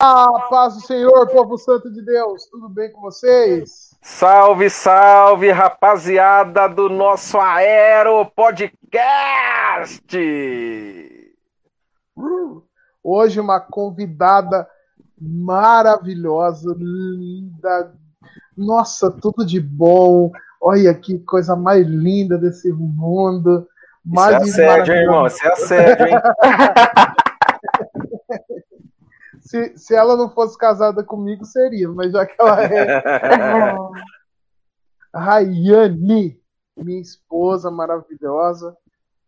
Ah, paz do Senhor, povo santo de Deus, tudo bem com vocês? Salve, salve, rapaziada do nosso Aero Podcast! Hoje uma convidada maravilhosa, linda, nossa, tudo de bom. Olha que coisa mais linda desse mundo. Mais Isso é assédio, irmão? Isso é assédio, hein? se, se ela não fosse casada comigo, seria, mas já que ela é. Rayane, minha esposa maravilhosa.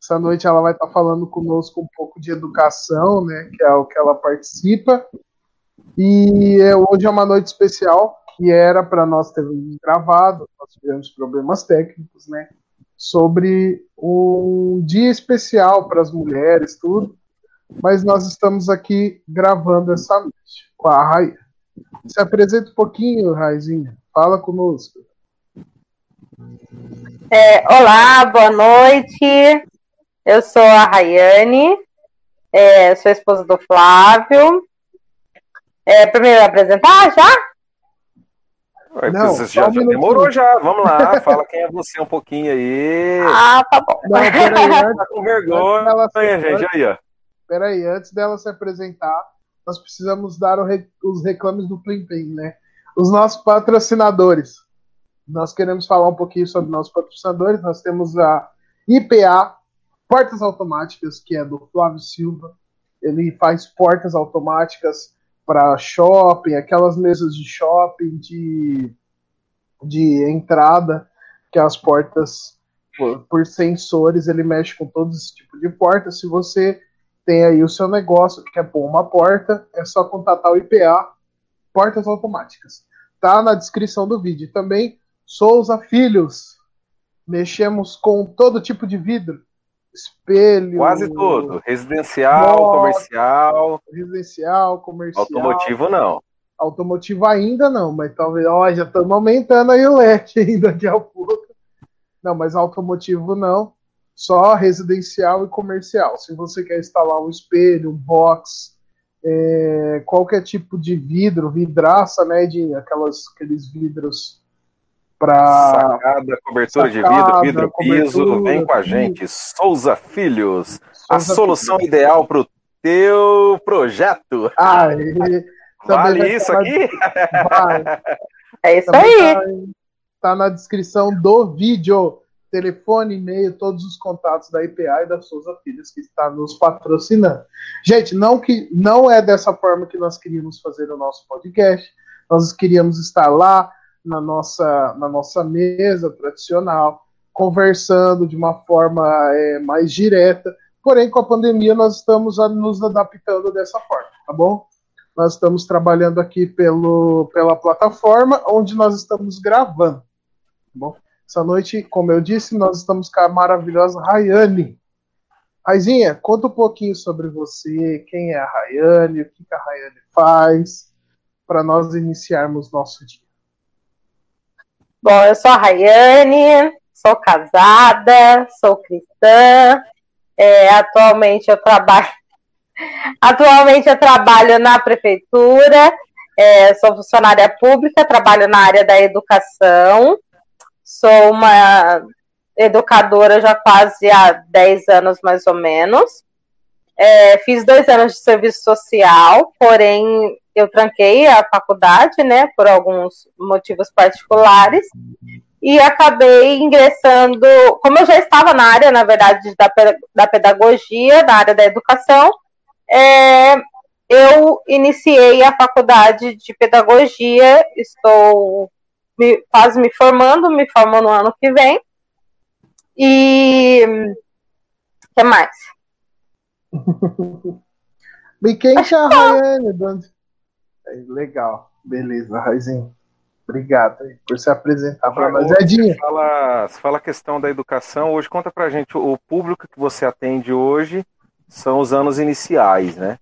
Essa noite ela vai estar falando conosco um pouco de educação, né? Que é o que ela participa. E é, hoje é uma noite especial que era para nós ter gravado, nós tivemos problemas técnicos, né? Sobre um dia especial para as mulheres, tudo mas nós estamos aqui gravando essa noite com a Raia. Se apresenta um pouquinho, Raizinha. Fala conosco. É, olá, boa noite. Eu sou a Rayane, é, sou esposa do Flávio. É, primeiro apresentar já? Não, já, já demorou já. Vamos lá, fala quem é você um pouquinho aí. Ah, tá bom. Não, peraí, tá com vergonha, gente, aí, ó peraí, antes dela se apresentar, nós precisamos dar os reclames do Plim Plim, né? Os nossos patrocinadores. Nós queremos falar um pouquinho sobre nossos patrocinadores. Nós temos a IPA, Portas Automáticas, que é do Flávio Silva. Ele faz portas automáticas para shopping, aquelas mesas de shopping de, de entrada, que as portas por, por sensores, ele mexe com todo esse tipo de porta. Se você tem aí o seu negócio, que quer pôr uma porta, é só contatar o IPA, portas automáticas. Tá na descrição do vídeo. Também Souza Filhos. Mexemos com todo tipo de vidro. Espelho. Quase tudo. Residencial, moto, comercial. Residencial, comercial. Automotivo não. Automotivo ainda não, mas talvez. Ó, já estamos aumentando aí o leque ainda daqui a pouco. Não, mas automotivo não só residencial e comercial. Se você quer instalar um espelho, um box, é, qualquer tipo de vidro, vidraça, né, de aquelas, aqueles vidros para sacada, cobertura sacada, de vidro, vidro piso, vem com a gente, Souza Filhos, Souza a solução Filhos. ideal para o teu projeto. Ah, vale isso aqui? Vai. É isso também aí. Tá, tá na descrição do vídeo telefone, e-mail, todos os contatos da IPA e da Souza Filhos que está nos patrocinando. Gente, não que não é dessa forma que nós queríamos fazer o nosso podcast. Nós queríamos estar lá na nossa na nossa mesa tradicional, conversando de uma forma é, mais direta. Porém, com a pandemia, nós estamos nos adaptando dessa forma, tá bom? Nós estamos trabalhando aqui pelo, pela plataforma onde nós estamos gravando, tá bom? Essa noite, como eu disse, nós estamos com a maravilhosa Rayane. Raizinha, conta um pouquinho sobre você, quem é a Rayane, o que, a Rayane faz, para nós iniciarmos nosso dia. Bom, eu sou a Rayane, sou casada, sou cristã, é, atualmente eu trabalho atualmente eu trabalho na prefeitura, é, sou funcionária pública, trabalho na área da educação, Sou uma educadora já quase há 10 anos, mais ou menos. É, fiz dois anos de serviço social, porém eu tranquei a faculdade, né, por alguns motivos particulares, e acabei ingressando, como eu já estava na área, na verdade, da, da pedagogia, na área da educação, é, eu iniciei a faculdade de pedagogia, estou me, quase me formando, me formo no ano que vem. E. O que mais? e quem que é a Rayane? Legal, beleza, Raizinho. Obrigado por se apresentar para nós. Edinho. Você fala, você fala a questão da educação. Hoje, conta para gente, o público que você atende hoje são os anos iniciais, né?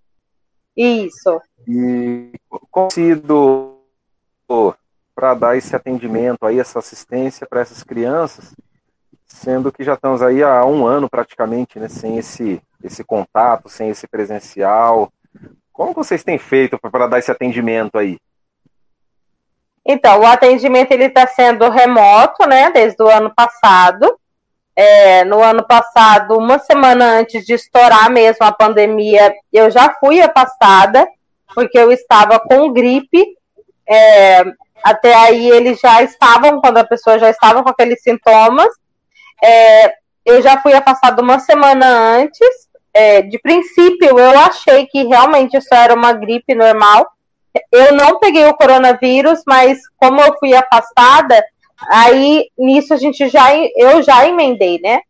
Isso. E como sido para dar esse atendimento aí, essa assistência para essas crianças, sendo que já estamos aí há um ano praticamente, né, sem esse, esse contato, sem esse presencial. Como vocês têm feito para dar esse atendimento aí? Então, o atendimento ele está sendo remoto, né, desde o ano passado. É, no ano passado, uma semana antes de estourar mesmo a pandemia, eu já fui afastada, porque eu estava com gripe. É, até aí eles já estavam, quando a pessoa já estava com aqueles sintomas. É, eu já fui afastada uma semana antes. É, de princípio, eu achei que realmente isso era uma gripe normal eu não peguei o coronavírus, mas como eu fui afastada, aí nisso a gente já eu já emendei, né?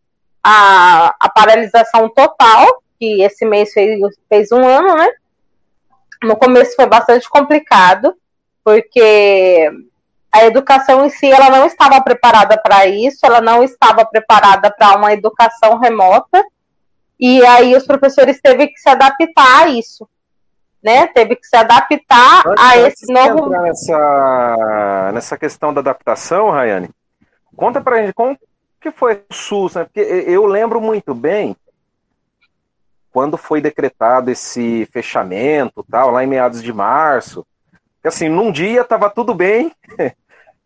A, a paralisação total, que esse mês fez, fez um ano, né? No começo foi bastante complicado, porque a educação em si ela não estava preparada para isso, ela não estava preparada para uma educação remota, e aí os professores teve que se adaptar a isso né? Teve que se adaptar antes, a esse novo. Nessa, nessa questão da adaptação, Rayane, conta pra gente como que foi o SUS, né? Porque eu lembro muito bem quando foi decretado esse fechamento, tal, lá em meados de março, que assim, num dia tava tudo bem,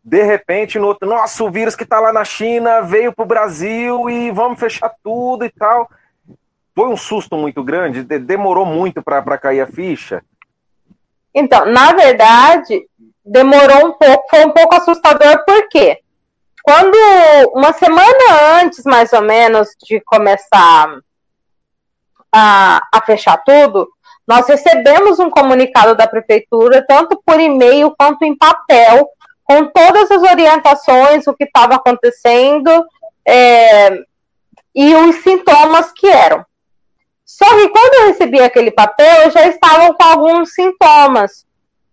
de repente no outro, nossa, o vírus que tá lá na China veio pro Brasil e vamos fechar tudo e tal foi um susto muito grande? Demorou muito para cair a ficha? Então, na verdade, demorou um pouco, foi um pouco assustador, por quê? Quando, uma semana antes, mais ou menos, de começar a, a fechar tudo, nós recebemos um comunicado da prefeitura, tanto por e-mail quanto em papel, com todas as orientações, o que estava acontecendo é, e os sintomas que eram. Só que quando eu recebi aquele papel, eu já estava com alguns sintomas,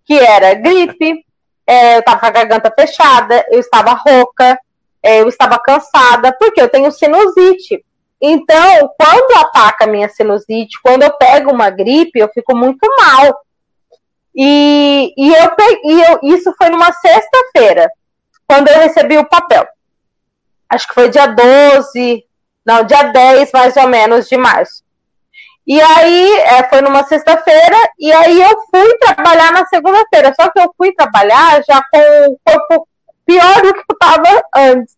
que era gripe, é, eu estava com a garganta fechada, eu estava rouca, é, eu estava cansada, porque eu tenho sinusite. Então, quando ataca a minha sinusite, quando eu pego uma gripe, eu fico muito mal. E, e, eu, e eu, isso foi numa sexta-feira, quando eu recebi o papel. Acho que foi dia 12, não, dia 10 mais ou menos de março. E aí, é, foi numa sexta-feira, e aí eu fui trabalhar na segunda-feira. Só que eu fui trabalhar já com o corpo pior do que eu estava antes.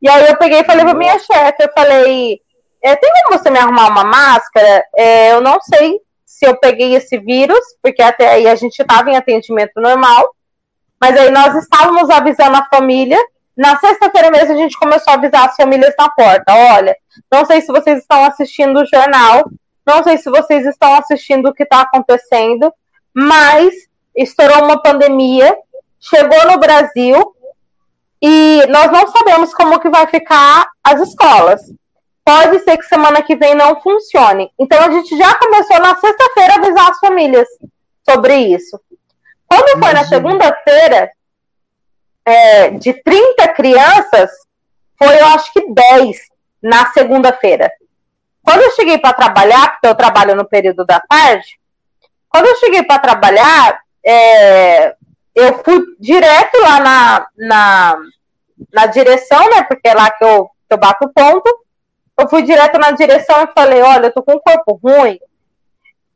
E aí eu peguei e falei pra minha chefe, eu falei, é, tem como você me arrumar uma máscara? É, eu não sei se eu peguei esse vírus, porque até aí a gente estava em atendimento normal, mas aí nós estávamos avisando a família. Na sexta-feira mesmo a gente começou a avisar as famílias na porta. Olha, não sei se vocês estão assistindo o jornal, não sei se vocês estão assistindo o que está acontecendo, mas estourou uma pandemia, chegou no Brasil e nós não sabemos como que vai ficar as escolas. Pode ser que semana que vem não funcione. Então a gente já começou na sexta-feira a avisar as famílias sobre isso. Quando foi na segunda-feira, é, de 30 crianças, foi eu acho que 10 na segunda-feira. Quando eu cheguei para trabalhar, porque eu trabalho no período da tarde, quando eu cheguei para trabalhar, é, eu fui direto lá na, na, na, direção, né? Porque é lá que eu, que eu bato o ponto. Eu fui direto na direção e falei: olha, eu tô com um corpo ruim.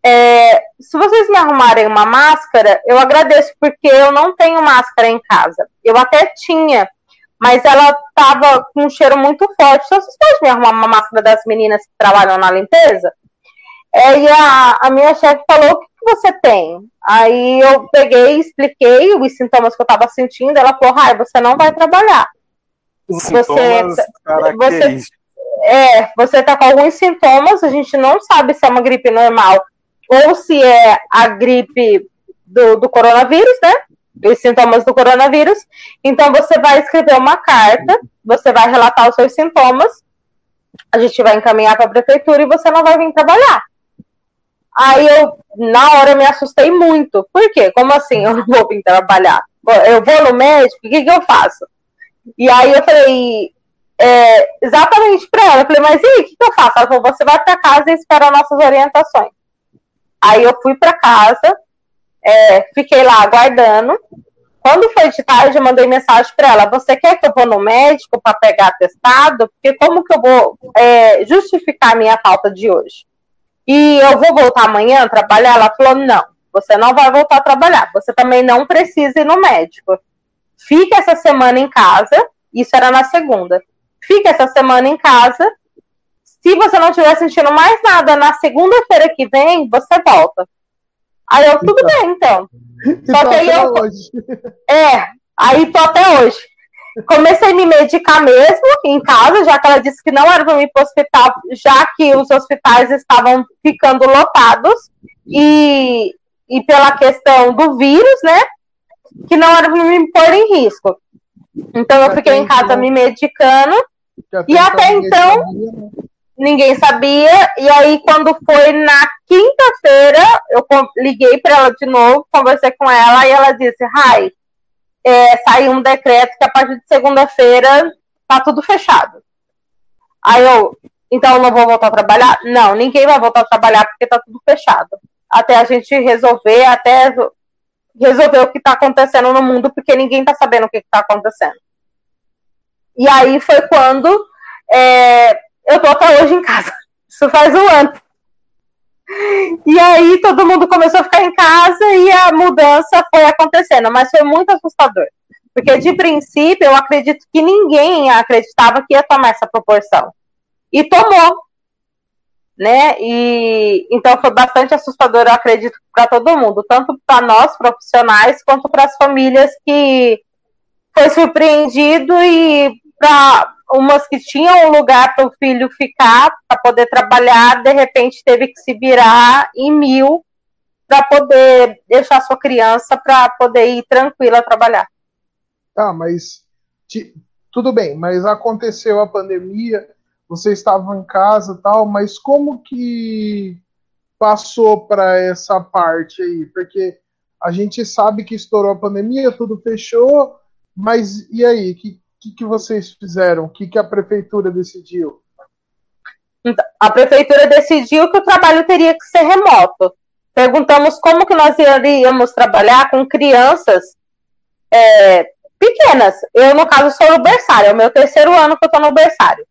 É, se vocês me arrumarem uma máscara, eu agradeço, porque eu não tenho máscara em casa. Eu até tinha, mas ela tava com um cheiro muito forte. Então, vocês podem me arrumar uma máscara das meninas que trabalham na limpeza? É, e a, a minha chefe falou: o que, que, você tem? Aí eu peguei, expliquei os sintomas que eu tava sentindo. Ela falou: Rai, você não vai trabalhar. Os você, sintomas você, é, você tá com alguns sintomas, a gente não sabe se é uma gripe normal ou se é a gripe do, do coronavírus, né? os sintomas do coronavírus. Então, você vai escrever uma carta, você vai relatar os seus sintomas, a gente vai encaminhar para a prefeitura e você não vai vir trabalhar. Aí eu, na hora, me assustei muito. Por quê? Como assim eu não vou vir trabalhar? Eu vou no médico, o que, que eu faço? E aí eu falei, é, exatamente para ela. Eu falei, mas e o que, que eu faço? Ela falou, você vai para casa e espera nossas orientações. Aí eu fui para casa, é, fiquei lá aguardando. Quando foi de tarde, eu mandei mensagem para ela: Você quer que eu vou no médico para pegar atestado? Porque como que eu vou é, justificar a minha falta de hoje? E eu vou voltar amanhã trabalhar? Ela falou: Não. você não vai voltar a trabalhar. Você também não precisa ir no médico. Fica essa semana em casa. Isso era na segunda. Fica essa semana em casa. Se você não estiver sentindo mais nada na segunda-feira que vem, você volta. Aí eu, tudo então, bem, então. Só que aí eu. Hoje. É, aí tô até hoje. Comecei a me medicar mesmo em casa, já que ela disse que não era para me ir para o hospital, já que os hospitais estavam ficando lotados, e, e pela questão do vírus, né? Que não era para me pôr em risco. Então eu fiquei em casa me medicando, e até então né? ninguém sabia. E aí, quando foi na quinta-feira, eu liguei para ela de novo, conversei com ela, e ela disse: Rai, é, saiu um decreto que a partir de segunda-feira tá tudo fechado. Aí eu, então eu não vou voltar a trabalhar? Não, ninguém vai voltar a trabalhar porque tá tudo fechado. Até a gente resolver, até resolver o que tá acontecendo no mundo, porque ninguém tá sabendo o que, que tá acontecendo. E aí foi quando é, eu tô até hoje em casa. Isso faz um ano. E aí todo mundo começou a ficar em casa e a mudança foi acontecendo, mas foi muito assustador. Porque de princípio eu acredito que ninguém acreditava que ia tomar essa proporção. E tomou. Né? E então foi bastante assustador, eu acredito, para todo mundo, tanto para nós profissionais quanto para as famílias que foi surpreendido e para umas que tinham um lugar para o filho ficar, para poder trabalhar, de repente teve que se virar em mil para poder deixar sua criança para poder ir tranquila trabalhar. Tá, mas te, tudo bem, mas aconteceu a pandemia, vocês estavam em casa tal, mas como que passou para essa parte aí? Porque a gente sabe que estourou a pandemia, tudo fechou, mas e aí? Que, que, que vocês fizeram? O que, que a prefeitura decidiu? Então, a prefeitura decidiu que o trabalho teria que ser remoto. Perguntamos como que nós iríamos trabalhar com crianças é, pequenas. Eu, no caso, sou no berçário. É o meu terceiro ano que eu estou no berçário.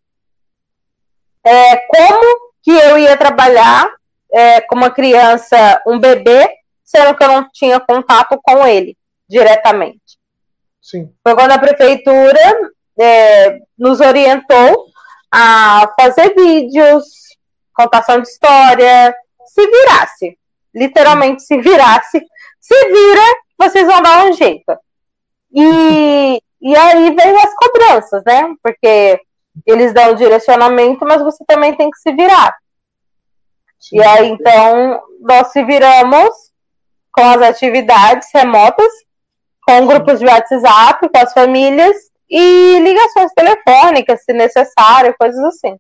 É, como que eu ia trabalhar é, com uma criança, um bebê, sendo que eu não tinha contato com ele diretamente? Sim. Foi quando a prefeitura é, nos orientou a fazer vídeos, contação de história, se virasse. Literalmente se virasse. Se vira, vocês vão dar um jeito. E, e aí veio as cobranças, né? Porque eles dão direcionamento, mas você também tem que se virar. Sim. E aí, então, nós se viramos com as atividades remotas com grupos de WhatsApp, com as famílias e ligações telefônicas, se necessário, coisas assim.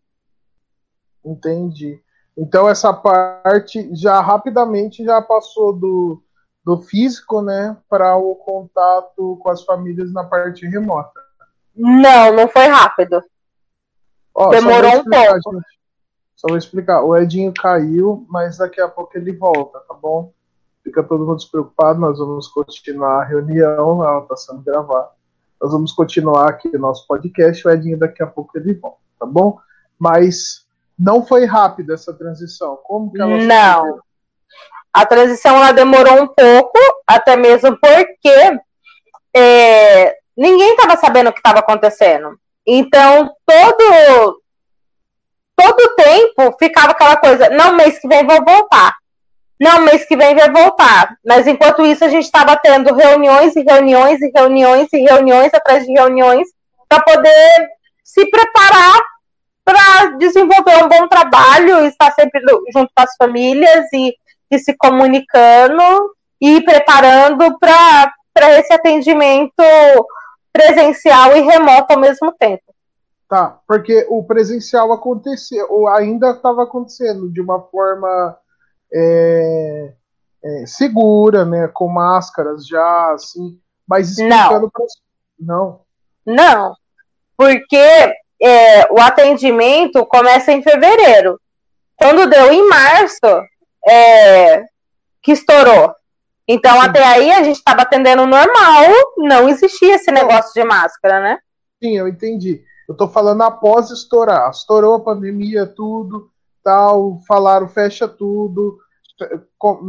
Entendi. Então essa parte já rapidamente já passou do, do físico, né, para o contato com as famílias na parte remota. Não, não foi rápido. Ó, Demorou um pouco. Gente. Só vou explicar. O Edinho caiu, mas daqui a pouco ele volta, tá bom? Fica todo mundo despreocupado, nós vamos continuar a reunião, ela está sendo gravada. Nós vamos continuar aqui o nosso podcast, o Edinho daqui a pouco ele volta, tá bom? Mas não foi rápida essa transição. Como que ela Não. A transição ela demorou um pouco, até mesmo porque é, ninguém estava sabendo o que estava acontecendo. Então, todo todo tempo ficava aquela coisa, não, mês que vem vou voltar. Não, mês que vem vai voltar. Mas enquanto isso, a gente estava tendo reuniões e reuniões e reuniões e reuniões atrás de reuniões para poder se preparar para desenvolver um bom trabalho, estar sempre junto com as famílias e, e se comunicando e preparando para esse atendimento presencial e remoto ao mesmo tempo. Tá, porque o presencial aconteceu, ou ainda estava acontecendo de uma forma é, é, segura, né, com máscaras já, assim, mas explicando não. Pra... Não. Não, porque é, o atendimento começa em fevereiro. Quando deu em março, é, que estourou. Então, Sim. até aí a gente estava atendendo normal, não existia esse negócio de máscara, né? Sim, eu entendi. Eu tô falando após estourar. Estourou a pandemia, tudo tal, falaram fecha tudo,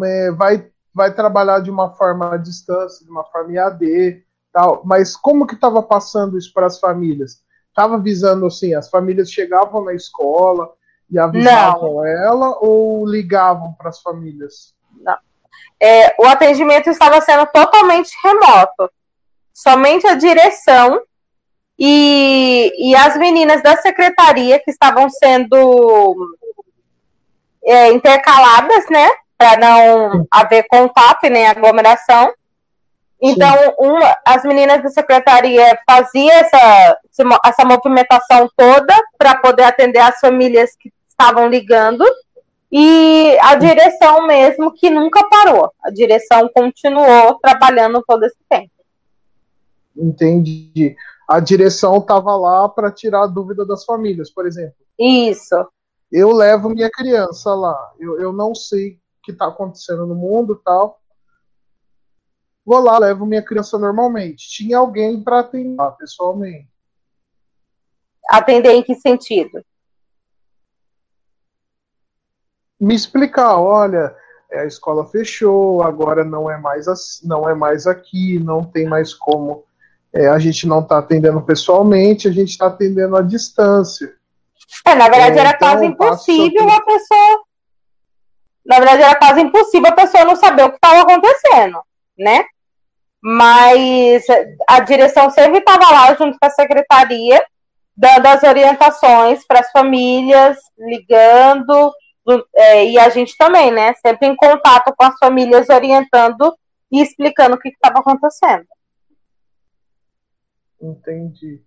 é, vai vai trabalhar de uma forma à distância, de uma forma IAD, tal. Mas como que estava passando isso para as famílias? Estava avisando assim, as famílias chegavam na escola e avisavam Não. ela ou ligavam para as famílias? Não. É, o atendimento estava sendo totalmente remoto. Somente a direção e, e as meninas da secretaria que estavam sendo é, intercaladas, né? Para não haver contato e nem aglomeração. Então, uma, as meninas da secretaria faziam essa, essa movimentação toda para poder atender as famílias que estavam ligando. E a direção mesmo que nunca parou. A direção continuou trabalhando todo esse tempo. Entendi. A direção estava lá para tirar a dúvida das famílias, por exemplo. Isso. Eu levo minha criança lá. Eu, eu não sei o que está acontecendo no mundo tal. Vou lá, levo minha criança normalmente. Tinha alguém para atender pessoalmente. Atender em que sentido? Me explicar, olha, é, a escola fechou, agora não é mais não é mais aqui, não tem mais como é, a gente não está atendendo pessoalmente, a gente está atendendo à distância. É, na verdade, é, era então, quase impossível a pessoa. Na verdade, era quase impossível a pessoa não saber o que estava acontecendo, né? Mas a direção sempre estava lá junto com a secretaria, dando as orientações para as famílias, ligando, é, e a gente também, né? Sempre em contato com as famílias, orientando e explicando o que estava acontecendo. Entendi,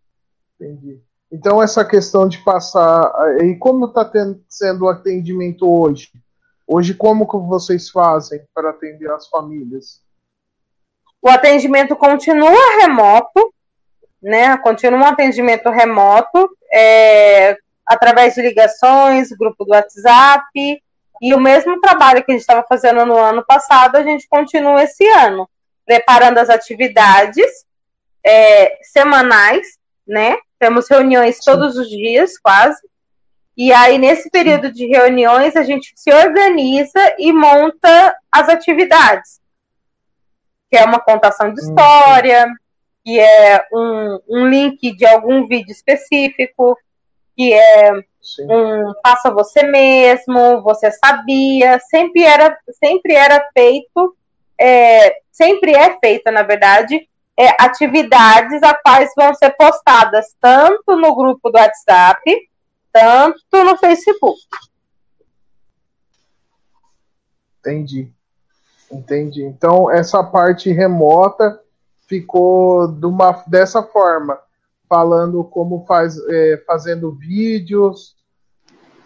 entendi. Então essa questão de passar e como está sendo o atendimento hoje? Hoje como que vocês fazem para atender as famílias? O atendimento continua remoto, né? Continua um atendimento remoto, é, através de ligações, grupo do WhatsApp, e o mesmo trabalho que a gente estava fazendo no ano passado, a gente continua esse ano, preparando as atividades é, semanais, né? Temos reuniões todos os dias, quase. E aí, nesse período de reuniões, a gente se organiza e monta as atividades. Que é uma contação de história, que é um, um link de algum vídeo específico, que é Sim. um faça você mesmo, você sabia, sempre era, sempre era feito, é, sempre é feita, na verdade, é, atividades a quais vão ser postadas tanto no grupo do WhatsApp, tanto no Facebook. Entendi. Entendi. Então, essa parte remota ficou de uma, dessa forma, falando como faz, é, fazendo vídeos,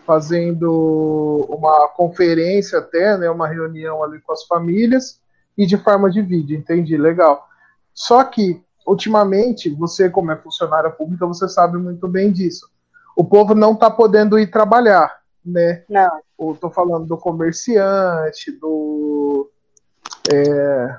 fazendo uma conferência até, né, uma reunião ali com as famílias e de forma de vídeo. Entendi, legal. Só que, ultimamente, você, como é funcionária pública, você sabe muito bem disso. O povo não está podendo ir trabalhar, né? Não. Estou falando do comerciante, do. É,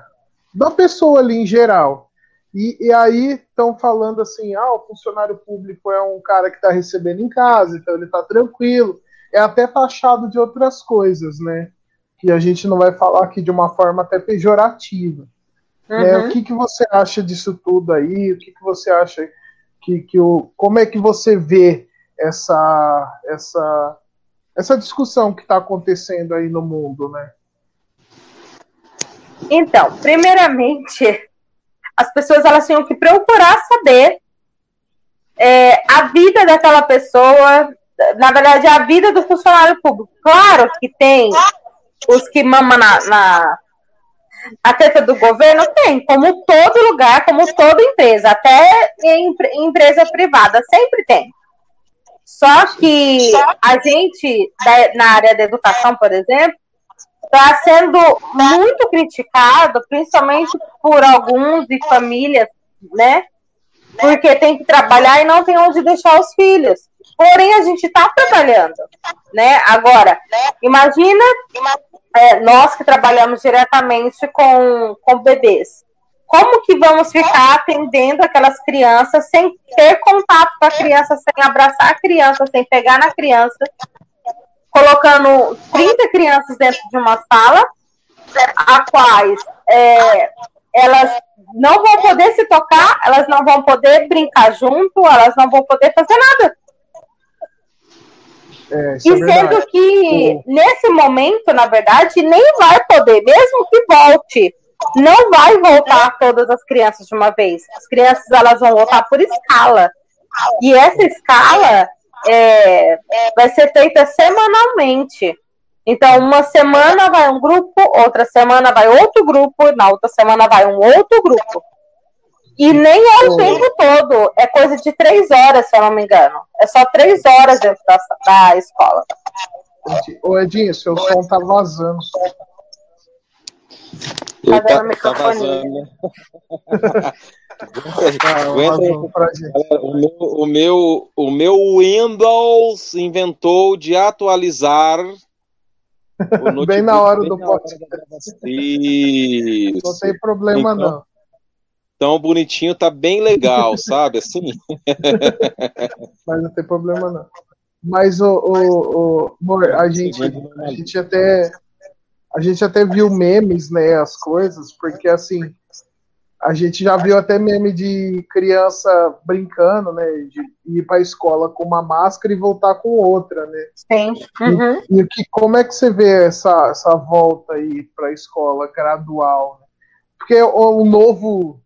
da pessoa ali em geral. E, e aí estão falando assim: ah, o funcionário público é um cara que está recebendo em casa, então ele está tranquilo. É até taxado de outras coisas, né? Que a gente não vai falar aqui de uma forma até pejorativa. Uhum. É, o que, que você acha disso tudo aí? O que, que você acha que, que o, como é que você vê essa essa essa discussão que está acontecendo aí no mundo, né? Então, primeiramente, as pessoas elas tinham que procurar saber é, a vida daquela pessoa, na verdade, a vida do funcionário público. Claro que tem os que mamam na, na a treta do governo tem, como todo lugar, como toda empresa, até em, em empresa privada, sempre tem. Só que a gente, na área da educação, por exemplo, está sendo muito criticado, principalmente por alguns e famílias, né? Porque tem que trabalhar e não tem onde deixar os filhos. Porém, a gente está trabalhando, né? Agora, imagina é, nós que trabalhamos diretamente com, com bebês, como que vamos ficar atendendo aquelas crianças sem ter contato com a criança, sem abraçar a criança, sem pegar na criança, colocando 30 crianças dentro de uma sala a quais é, elas não vão poder se tocar, elas não vão poder brincar junto, elas não vão poder fazer nada. É, e é sendo que o... nesse momento, na verdade, nem vai poder, mesmo que volte, não vai voltar todas as crianças de uma vez. As crianças elas vão voltar por escala. E essa escala é, vai ser feita semanalmente. Então, uma semana vai um grupo, outra semana vai outro grupo, na outra semana vai um outro grupo. E nem é o tempo todo, é coisa de três horas, se eu não me engano. É só três horas dentro da, da escola. Ô Edinho, seu som tá vazando. Tá, tá, tá vazando. O, meu, o, meu, o meu Windows inventou de atualizar bem na hora bem do podcast. Isso. Não tem problema, então, não. Então, bonitinho tá bem legal, sabe? Assim. Mas não tem problema, não. Mas, o, o, o amor, a gente, a gente até. A gente até viu memes, né? As coisas, porque assim a gente já viu até meme de criança brincando, né? De ir para a escola com uma máscara e voltar com outra, né? Sim. Uhum. E, e que, como é que você vê essa, essa volta aí para a escola gradual? Né? Porque o, o, novo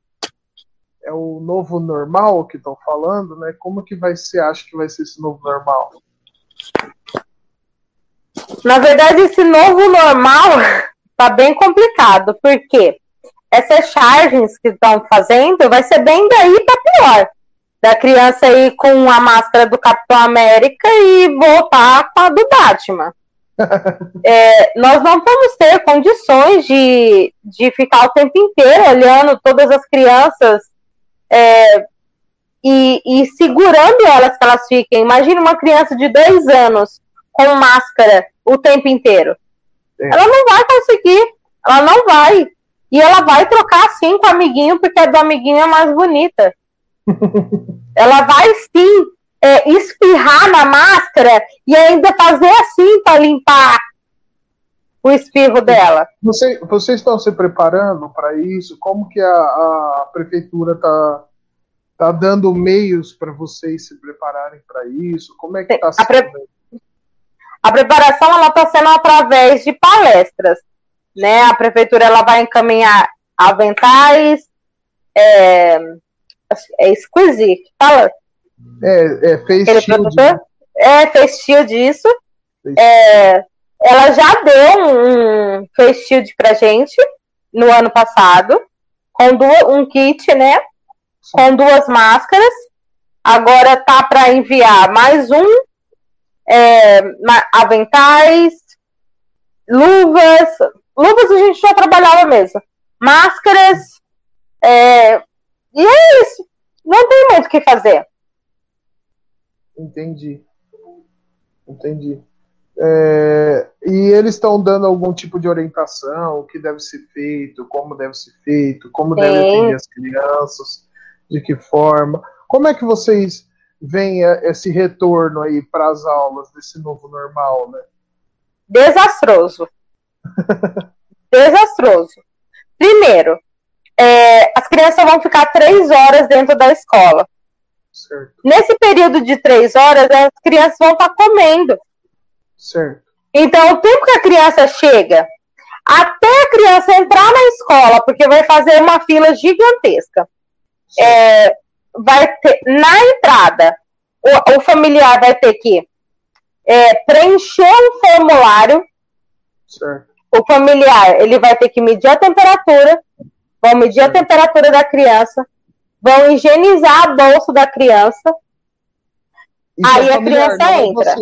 é o novo normal que estão falando, né? Como que vai ser? Acho que vai ser esse novo normal? Na verdade, esse novo normal tá bem complicado, porque essas charges que estão fazendo vai ser bem daí para pior. Da criança ir com a máscara do Capitão América e voltar com a do Batman. é, nós não vamos ter condições de, de ficar o tempo inteiro olhando todas as crianças é, e, e segurando elas que elas fiquem. Imagina uma criança de dois anos com máscara o tempo inteiro. É. Ela não vai conseguir, ela não vai. E ela vai trocar sim com o amiguinho, porque a do amiguinho é mais bonita. ela vai sim é, espirrar na máscara e ainda fazer assim para limpar o espirro dela. Você, vocês estão se preparando para isso? Como que a, a prefeitura está tá dando meios para vocês se prepararem para isso? Como é que está sendo? Pre... A preparação está sendo através de palestras né? A prefeitura ela vai encaminhar aventais, é, é exquisito, fala. É, é fez shield. É, fez shield isso. É, ela já deu um, um face shield pra gente no ano passado, com duas, um kit, né? Com duas máscaras. Agora tá para enviar mais um, é, aventais, luvas, luvas a gente já trabalhava mesmo. Máscaras. É... E é isso. Não tem muito o que fazer. Entendi. Entendi. É, e eles estão dando algum tipo de orientação, o que deve ser feito, como deve ser feito, como Sim. deve atender as crianças, de que forma. Como é que vocês veem esse retorno aí para as aulas desse novo normal, né? Desastroso. Desastroso. Primeiro, é, as crianças vão ficar três horas dentro da escola. Certo. Nesse período de três horas, as crianças vão estar comendo. Certo. Então, o tempo que a criança chega até a criança entrar na escola, porque vai fazer uma fila gigantesca, é, vai ter na entrada o, o familiar vai ter que é, preencher um formulário Certo. O familiar, ele vai ter que medir a temperatura, vão medir a temperatura da criança, vão higienizar a bolsa da criança. Isso aí a criança é entra.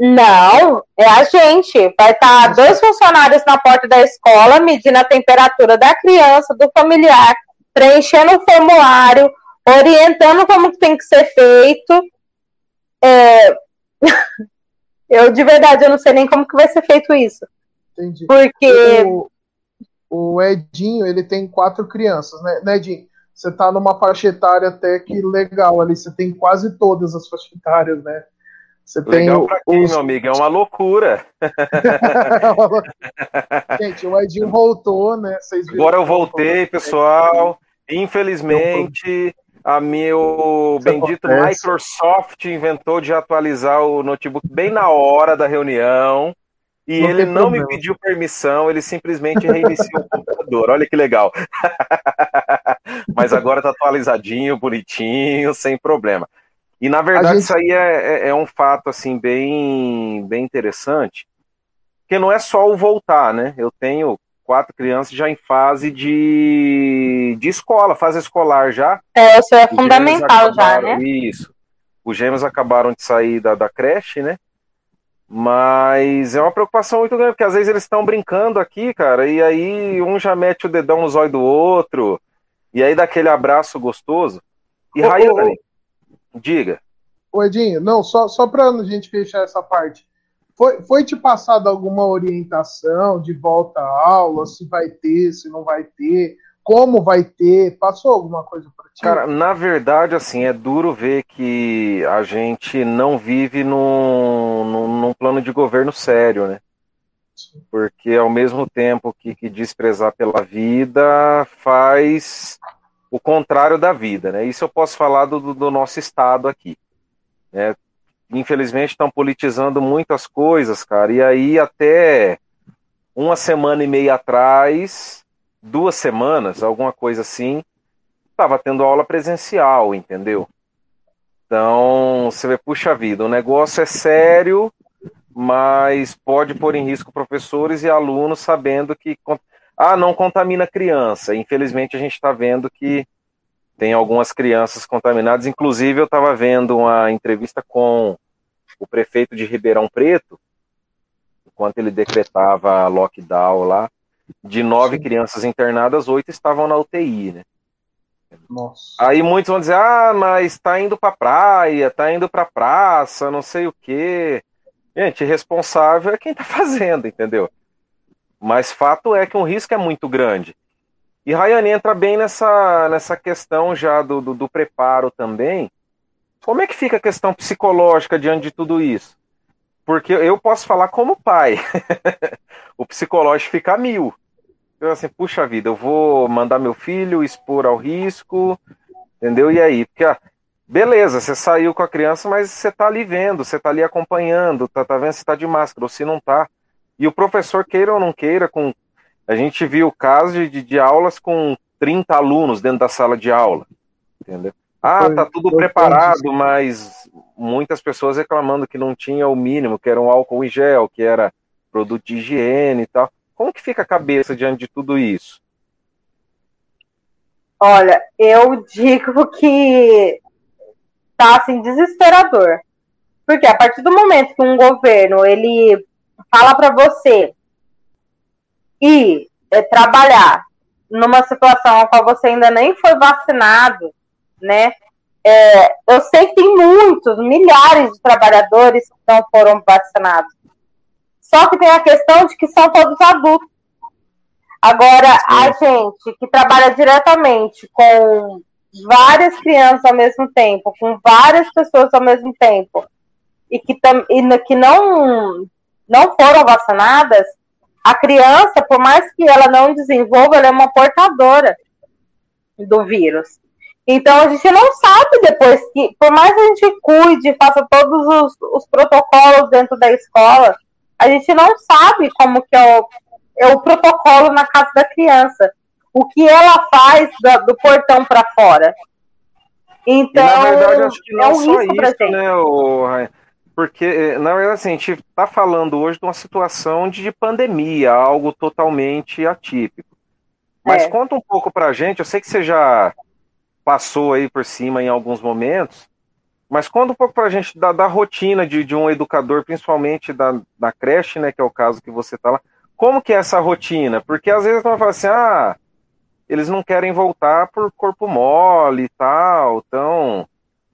Não, é a gente. Vai estar tá dois funcionários na porta da escola medindo a temperatura da criança, do familiar, preenchendo o formulário, orientando como tem que ser feito. É... Eu, de verdade, eu não sei nem como que vai ser feito isso. Entendi. Porque. O, o Edinho, ele tem quatro crianças, né, né Edinho? Você tá numa faixa etária até que legal ali, você tem quase todas as faixas etárias, né? Você Legal tem pra quem, os... meu amigo? É uma loucura. Gente, o Edinho voltou, né? Agora eu voltei, pessoal. Infelizmente, a meu Isso bendito acontece. Microsoft inventou de atualizar o notebook bem na hora da reunião. E não ele não problema. me pediu permissão, ele simplesmente reiniciou o computador. Olha que legal. Mas agora tá atualizadinho, bonitinho, sem problema. E na verdade gente... isso aí é, é, é, um fato assim bem, bem interessante, porque não é só o voltar, né? Eu tenho quatro crianças já em fase de, de escola, fase escolar já. É, isso é Os fundamental acabaram, já, né? Isso. Os gêmeos acabaram de sair da, da creche, né? Mas é uma preocupação muito grande, porque às vezes eles estão brincando aqui, cara, e aí um já mete o dedão no zóio do outro, e aí dá aquele abraço gostoso. E Rayane, Diga. O Edinho, não, só, só para a gente fechar essa parte. Foi, foi te passada alguma orientação de volta à aula, se vai ter, se não vai ter, como vai ter? Passou alguma coisa para ti? Cara, na verdade, assim, é duro ver que a gente não vive num, num, num plano de governo sério, né? Porque ao mesmo tempo que, que desprezar pela vida faz o contrário da vida, né? Isso eu posso falar do, do nosso estado aqui. Né? Infelizmente estão politizando muitas coisas, cara. E aí até uma semana e meia atrás, duas semanas, alguma coisa assim, estava tendo aula presencial, entendeu? Então, você vê, puxa vida, o negócio é sério, mas pode pôr em risco professores e alunos sabendo que ah, não contamina criança. Infelizmente, a gente está vendo que tem algumas crianças contaminadas. Inclusive, eu estava vendo uma entrevista com o prefeito de Ribeirão Preto, enquanto ele decretava lockdown lá. De nove Sim. crianças internadas, oito estavam na UTI, né? Nossa. Aí muitos vão dizer, ah, mas está indo para praia, está indo para praça, não sei o quê. Gente, responsável é quem está fazendo, entendeu? Mas fato é que o risco é muito grande. E Rayane entra bem nessa, nessa questão já do, do, do preparo também. Como é que fica a questão psicológica diante de tudo isso? Porque eu posso falar como pai. o psicológico fica mil. Eu assim, puxa vida, eu vou mandar meu filho expor ao risco, entendeu? E aí? Porque, ah, beleza, você saiu com a criança, mas você tá ali vendo, você tá ali acompanhando, tá, tá vendo se tá de máscara ou se não tá. E o professor, queira ou não queira, com a gente viu casos de, de, de aulas com 30 alunos dentro da sala de aula. Entendeu? Ah, tá tudo preparado, mas muitas pessoas reclamando que não tinha o mínimo, que era um álcool em gel, que era produto de higiene e tal. Como que fica a cabeça diante de tudo isso? Olha, eu digo que tá assim desesperador. Porque a partir do momento que um governo ele fala para você ir é, trabalhar numa situação a qual você ainda nem foi vacinado, né? É, eu sei que tem muitos, milhares de trabalhadores que não foram vacinados. Só que tem a questão de que são todos adultos. Agora, Sim. a gente que trabalha diretamente com várias crianças ao mesmo tempo, com várias pessoas ao mesmo tempo, e que, e que não não foram vacinadas, a criança, por mais que ela não desenvolva, ela é uma portadora do vírus. Então a gente não sabe depois que, por mais que a gente cuide, faça todos os, os protocolos dentro da escola, a gente não sabe como que é o, é o protocolo na casa da criança. O que ela faz do, do portão para fora. Então, e, na verdade, acho que não é um só isso, né, o porque, eh, na verdade, assim, a gente está falando hoje de uma situação de pandemia, algo totalmente atípico. Mas é. conta um pouco para a gente, eu sei que você já passou aí por cima em alguns momentos, mas conta um pouco para a gente da, da rotina de, de, um educador, principalmente da, da creche, né, que é o caso que você está lá. Como que é essa rotina? Porque às vezes você fala assim, ah, eles não querem voltar por corpo mole e tal, então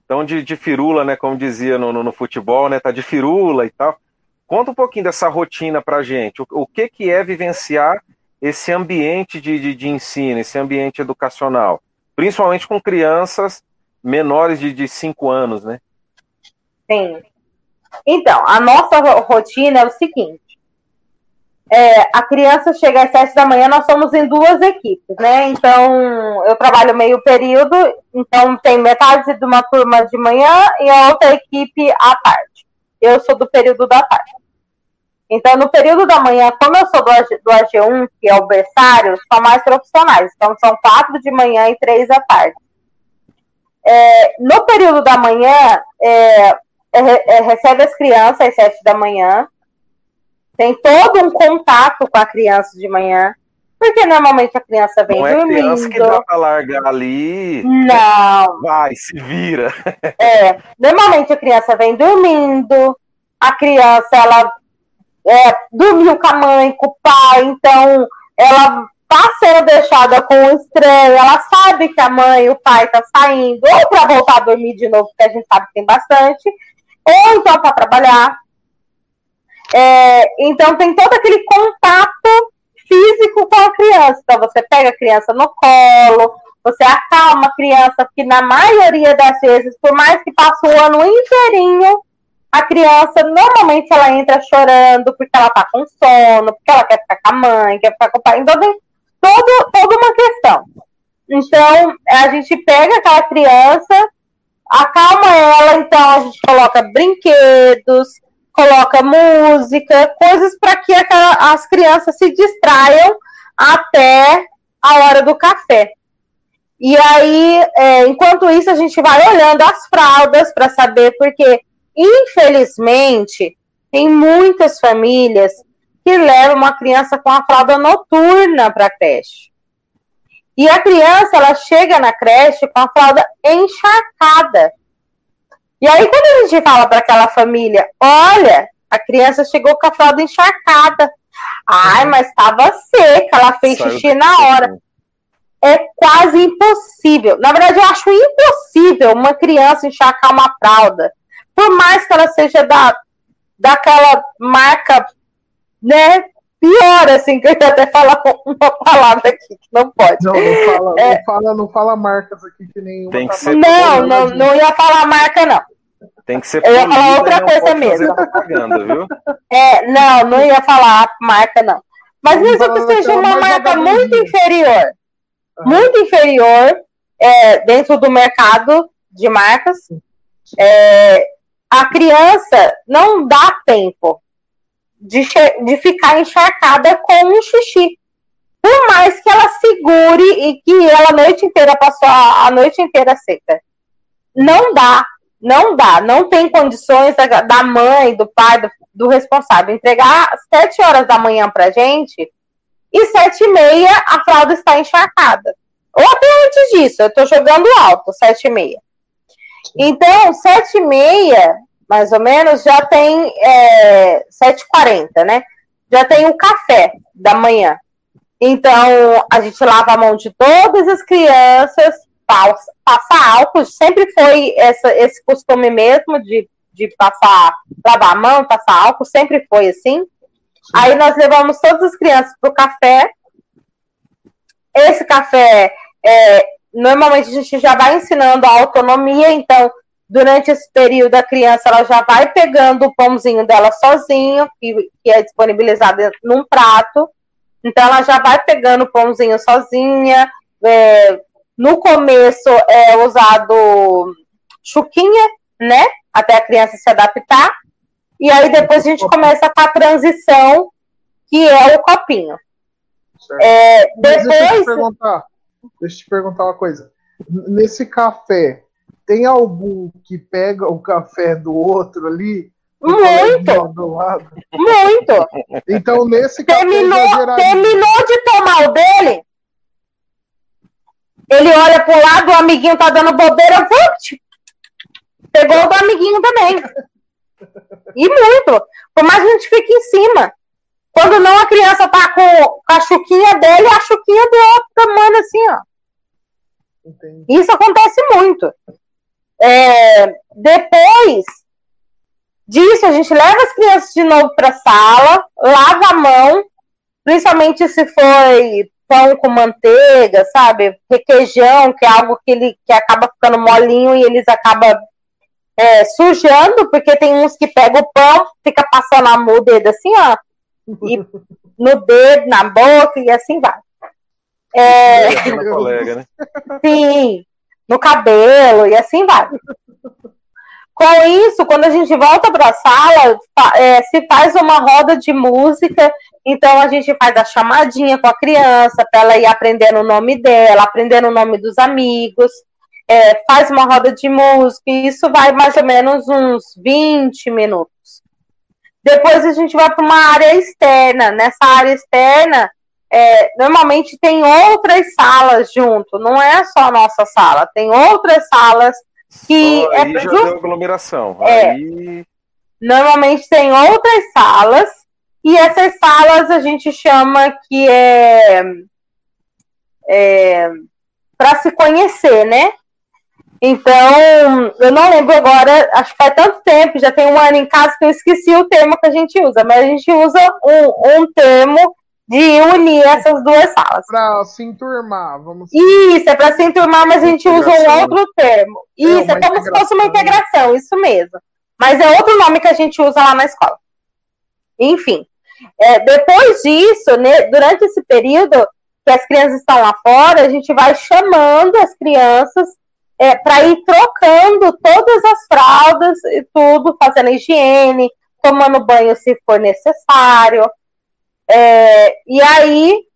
então, de, de firula, né? Como dizia no, no, no, futebol, né? Tá de firula e tal. Conta um pouquinho dessa rotina pra gente. O, o que, que é vivenciar esse ambiente de, de, de, ensino, esse ambiente educacional? Principalmente com crianças menores de 5 anos, né? Sim. Então, a nossa rotina é o seguinte: é, a criança chega às sete da manhã, nós somos em duas equipes, né? Então, eu trabalho meio período, então tem metade de uma turma de manhã e a outra equipe à tarde. Eu sou do período da tarde. Então, no período da manhã, como eu sou do, AG, do AG1, que é o berçário, são mais profissionais. Então, são quatro de manhã e três à tarde. É, no período da manhã, é, é, é recebe as crianças às sete da manhã, tem todo um contato com a criança de manhã, porque normalmente a criança vem não é dormindo. criança que dá pra largar ali. Não. Vai, se vira. É, normalmente a criança vem dormindo, a criança ela é, dormiu com a mãe, com o pai, então ela tá sendo deixada com um estranho, ela sabe que a mãe e o pai tá saindo, ou para voltar a dormir de novo, que a gente sabe que tem bastante, ou então para trabalhar. É, então tem todo aquele contato físico com a criança. Então você pega a criança no colo, você acalma a criança, porque na maioria das vezes, por mais que passe o ano inteirinho, a criança normalmente ela entra chorando porque ela tá com sono, porque ela quer ficar com a mãe, quer ficar com o pai. Então tem todo, toda uma questão. Então, a gente pega aquela criança, acalma ela, então a gente coloca brinquedos, coloca música, coisas para que as crianças se distraiam até a hora do café. E aí, é, enquanto isso, a gente vai olhando as fraldas para saber, porque Infelizmente, tem muitas famílias que levam uma criança com a fralda noturna para a creche. E a criança, ela chega na creche com a fralda encharcada. E aí, quando a gente fala para aquela família, olha, a criança chegou com a fralda encharcada. Ai, uhum. mas estava seca, ela fez Saiu xixi na hora. É quase impossível. Na verdade, eu acho impossível uma criança encharcar uma fralda por mais que ela seja da, daquela marca, né, pior, assim, que eu ia até falar uma palavra aqui que não pode. Não, não fala, é, não fala, não fala marcas aqui que nenhuma. Tem que tá ser não, não, não ia falar marca, não. Tem que ser Eu ia falar outra coisa mesmo. viu? É, não, não ia falar marca, não. Mas mesmo que seja uma marca muito inferior, muito inferior é, dentro do mercado de marcas, é, a criança não dá tempo de, de ficar encharcada com um xixi. Por mais que ela segure e que ela a noite inteira passou a, a noite inteira seca. Não dá, não dá, não tem condições da, da mãe, do pai, do, do, responsável entregar às sete horas da manhã pra gente e sete e meia a fralda está encharcada. Ou até antes disso, eu tô jogando alto, sete e meia. Então, sete e meia, mais ou menos, já tem é, 7h40, né? Já tem o café da manhã. Então, a gente lava a mão de todas as crianças, passa, passa álcool, sempre foi essa, esse costume mesmo de, de passar, lavar a mão, passar álcool, sempre foi assim. Aí nós levamos todas as crianças para o café. Esse café é, normalmente a gente já vai ensinando a autonomia, então durante esse período a criança ela já vai pegando o pãozinho dela sozinho, que, que é disponibilizado num prato, então ela já vai pegando o pãozinho sozinha. É, no começo é usado chuquinha, né? Até a criança se adaptar. E aí depois a gente começa com a transição, que é o copinho. É, depois. Deixa eu te perguntar. Deixa eu te perguntar uma coisa. Nesse café, tem algum que pega o café do outro ali? Muito! Do lado? Muito! Então, nesse terminou. Terminou de tomar o dele. Ele olha pro lado, o amiguinho tá dando bobeira, vult, pegou o do amiguinho também. E muito. Por mais que a gente fique em cima. Quando não, a criança tá com a chuquinha dele e a chuquinha do outro tamanho assim, ó. Entendi. Isso acontece muito. É, depois disso, a gente leva as crianças de novo para a sala, lava a mão, principalmente se foi pão com manteiga, sabe? Requeijão, que é algo que ele que acaba ficando molinho e eles acabam é, sujando, porque tem uns que pegam o pão, fica passando a mão, o dedo assim, ó, e no dedo, na boca, e assim vai. É... Colega, né? Sim, no cabelo, e assim vai. Com isso, quando a gente volta para a sala, é, se faz uma roda de música, então a gente faz a chamadinha com a criança para ela ir aprendendo o nome dela, aprendendo o nome dos amigos, é, faz uma roda de música, e isso vai mais ou menos uns 20 minutos. Depois a gente vai para uma área externa. Nessa área externa, é, normalmente tem outras salas junto, não é só a nossa sala, tem outras salas que oh, é já just... aglomeração. É, aí... Normalmente tem outras salas e essas salas a gente chama que é, é para se conhecer, né? Então, eu não lembro agora, acho que faz tanto tempo, já tem um ano em casa que eu esqueci o termo que a gente usa, mas a gente usa um, um termo de unir essas duas salas. Para se enturmar, vamos Isso, é para se enturmar, mas a gente usa um outro termo. É, isso, é, é como se fosse uma integração, isso mesmo. Mas é outro nome que a gente usa lá na escola. Enfim, é, depois disso, né, durante esse período que as crianças estão lá fora, a gente vai chamando as crianças é, para ir trocando todas as fraldas e tudo, fazendo higiene, tomando banho se for necessário. É, e aí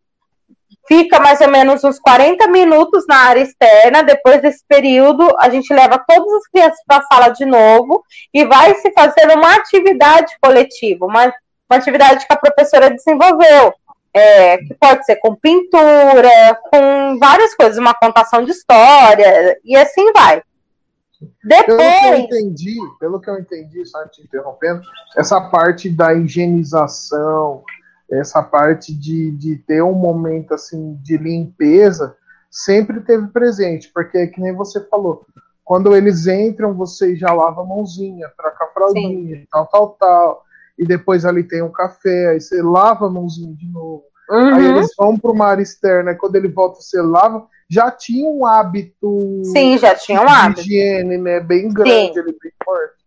fica mais ou menos uns 40 minutos na área externa. Depois desse período, a gente leva todas as crianças para a sala de novo e vai se fazer uma atividade coletiva, uma, uma atividade que a professora desenvolveu. É, que pode ser com pintura, com várias coisas, uma contação de história, e assim vai. Depois... Pelo que eu entendi, pelo que eu entendi, só te interrompendo, essa parte da higienização, essa parte de, de ter um momento assim de limpeza sempre teve presente, porque é que nem você falou, quando eles entram, você já lava a mãozinha, troca a fraldinha, Sim. tal, tal, tal, e depois ali tem um café, aí você lava a mãozinha de novo. Uhum. Aí eles vão para uma área externa, e quando ele volta, você lava. Já tinha um hábito. Sim, já tinha um hábito. De higiene, né? Bem grande, ele bem forte.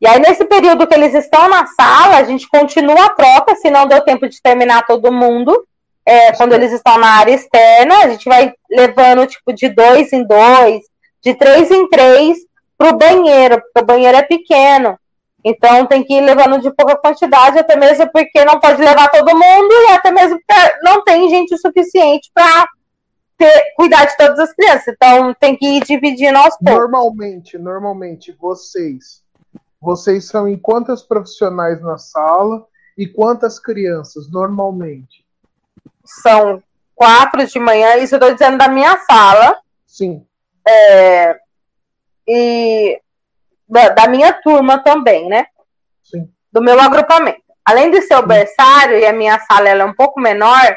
E aí, nesse período que eles estão na sala, a gente continua a troca, se não deu tempo de terminar todo mundo. É, quando eles estão na área externa, a gente vai levando, tipo, de dois em dois, de três em três, para o banheiro, porque o banheiro é pequeno. Então, tem que ir levando de pouca quantidade, até mesmo porque não pode levar todo mundo, e até mesmo porque não tem gente suficiente para cuidar de todas as crianças. Então, tem que ir dividindo aos poucos. Normalmente, normalmente, vocês vocês são em quantas profissionais na sala e quantas crianças, normalmente? São quatro de manhã, isso eu estou dizendo da minha sala. Sim. É, e da, da, minha turma também, né? Sim. Do meu agrupamento. Além de ser o berçário e a minha sala ela é um pouco menor,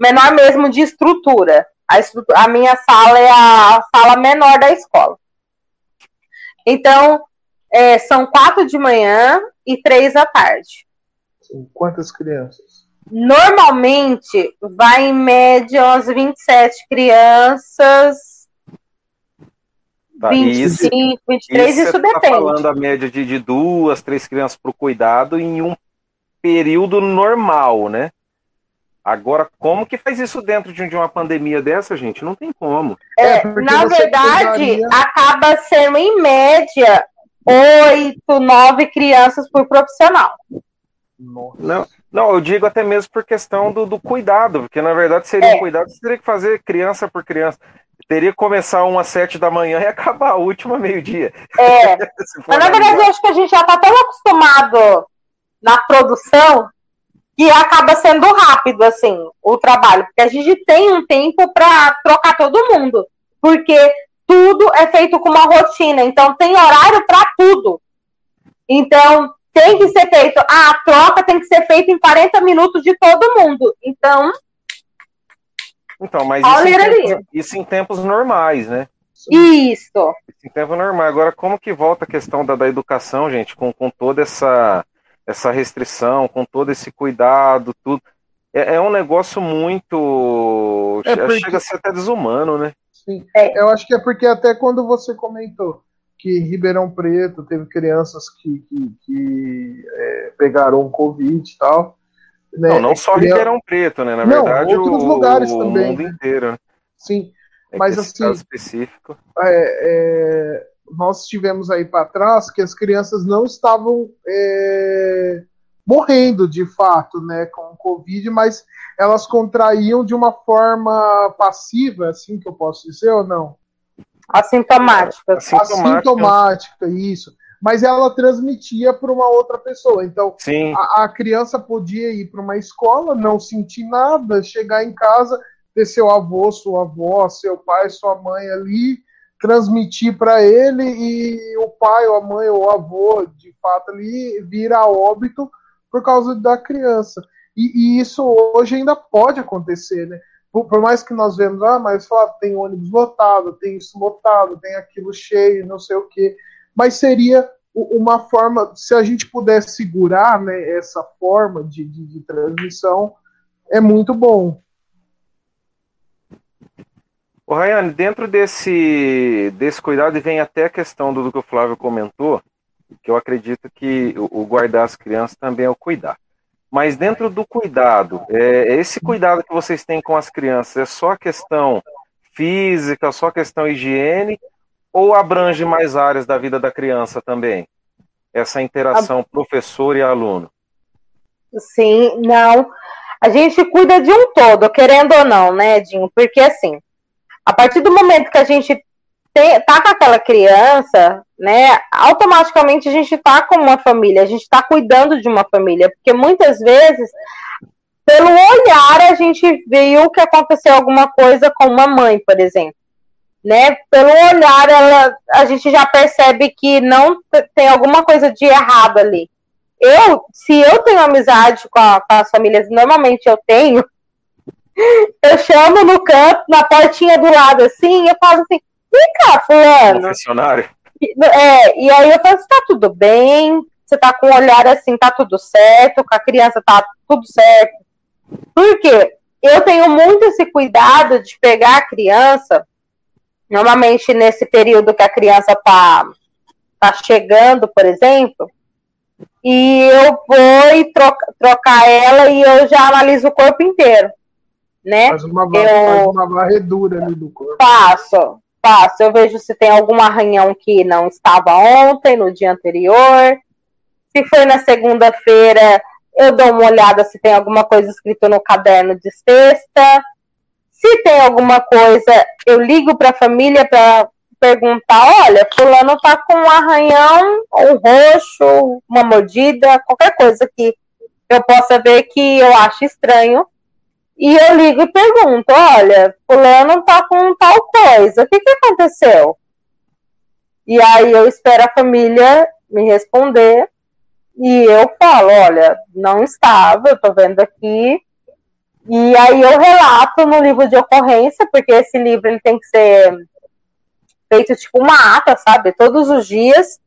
menor mesmo de estrutura. A, estrutura, a minha sala é a sala menor da escola. Então, é, são quatro de manhã e três da tarde. Quantas crianças? Normalmente vai em média umas 27 crianças. Tá, 25, isso, 23, isso, isso depende. Tá falando a média de, de duas, três crianças para o cuidado em um período normal, né? Agora, como que faz isso dentro de, uma pandemia dessa, gente? Não tem como. É, é na verdade, acaba sendo em média oito, nove crianças por profissional. Não, não, eu digo até mesmo por questão do, do cuidado, porque na verdade seria é. um cuidado, você teria que fazer criança por criança. Teria que começar uma às sete da manhã e acabar a última meio-dia. É. Mas na verdade, eu acho que a gente já está tão acostumado na produção que acaba sendo rápido, assim, o trabalho. Porque a gente tem um tempo para trocar todo mundo. Porque tudo é feito com uma rotina, então tem horário para tudo. Então, tem que ser feito, ah, a troca tem que ser feita em 40 minutos de todo mundo. Então. Então, mas isso em, tempos, isso em, tempos, normais, né? Isso. Isso em tempo normal. Agora, como que volta a questão da, da educação, gente, com, com toda essa, essa restrição, com todo esse cuidado, tudo. É, é um negócio muito. É porque... Chega a ser até desumano, né? Sim. É. Eu acho que é porque até quando você comentou que em Ribeirão Preto teve crianças que, que, que é, pegaram Covid e tal. Né? Não, não só Criança... Ribeirão Preto, né? Na não, verdade, outros o, lugares o também. mundo inteiro. Né? Sim, é mas assim. específico. É, é, nós tivemos aí para trás que as crianças não estavam é, morrendo de fato, né, com o Covid, mas elas contraíam de uma forma passiva, assim que eu posso dizer ou não? Assintomática. Assintomática, Assintomática isso. Mas ela transmitia para uma outra pessoa. Então, a, a, criança podia ir para uma escola, não sentir nada, chegar em casa, ter seu avô, sua avó, seu pai, sua mãe ali, transmitir para ele e o pai, ou a mãe, ou o avô, de fato, ali vira óbito por causa da criança. E, e isso hoje ainda pode acontecer, né? Por, por, mais que nós vemos, ah, mas tem ônibus lotado, tem isso lotado, tem aquilo cheio, não sei o quê. Mas seria uma forma, se a gente puder segurar né, essa forma de, de, de transmissão, é muito bom. O Rayane, dentro desse, desse cuidado, vem até a questão do que o Flávio comentou, que eu acredito que o, o guardar as crianças também é o cuidar. Mas dentro do cuidado, é, esse cuidado que vocês têm com as crianças é só questão física, só questão higiene, ou abrange mais áreas da vida da criança também? Essa interação professor e aluno. Sim, não. A gente cuida de um todo, querendo ou não, né, Dinho? Porque assim, a partir do momento que a gente tem, tá com aquela criança, né, automaticamente a gente tá com uma família, a gente tá cuidando de uma família, porque muitas vezes, pelo olhar, a gente viu que aconteceu alguma coisa com uma mãe, por exemplo. Né, pelo olhar, ela, a gente já percebe que não tem alguma coisa de errado ali. Eu, se eu tenho amizade com, a, com as famílias, normalmente eu tenho, eu chamo no canto, na portinha do lado, assim, eu falo assim, vem cá, fulano. Confessionário. É, e aí eu falo tá tudo bem, você tá com o olhar assim, tá tudo certo, com a criança tá tudo certo. Por quê? Eu tenho muito esse cuidado de pegar a criança, normalmente nesse período que a criança tá, tá chegando, por exemplo, e eu vou troca, trocar ela e eu já analiso o corpo inteiro. Né? Faz uma, eu... faz uma varredura ali do corpo. Faço, faço. Eu vejo se tem algum arranhão que não estava ontem, no dia anterior. Se foi na segunda-feira, eu dou uma olhada se tem alguma coisa escrita no caderno de sexta. Se tem alguma coisa, eu ligo para a família para perguntar: olha, fulano tá com um arranhão, um roxo, uma mordida, qualquer coisa que eu possa ver que eu acho estranho. E eu ligo e pergunto: olha, fulano tá com tal coisa, o que, que aconteceu? E aí eu espero a família me responder e eu falo: olha, não estava, eu tô vendo aqui. E aí eu relato no livro de ocorrência, porque esse livro ele tem que ser feito tipo uma ata, sabe? Todos os dias,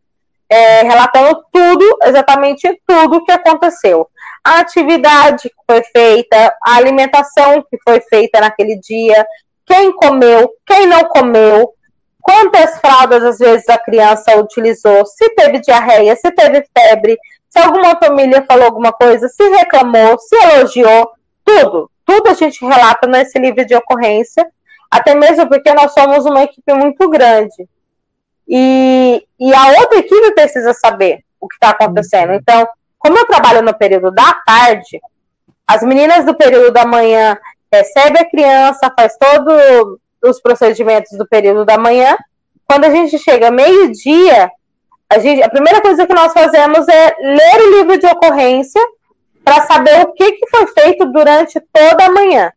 é, relatando tudo, exatamente tudo que aconteceu a atividade que foi feita, a alimentação que foi feita naquele dia, quem comeu, quem não comeu, quantas fraldas às vezes a criança utilizou, se teve diarreia, se teve febre, se alguma família falou alguma coisa, se reclamou, se elogiou, tudo. Tudo a gente relata nesse livro de ocorrência, até mesmo porque nós somos uma equipe muito grande. E, e a outra equipe precisa saber o que está acontecendo. Então, como eu trabalho no período da tarde, as meninas do período da manhã recebem a criança, faz todos os procedimentos do período da manhã. Quando a gente chega meio-dia, a, gente, a primeira coisa que nós fazemos é ler o livro de ocorrência para saber o que, que foi feito durante toda a manhã.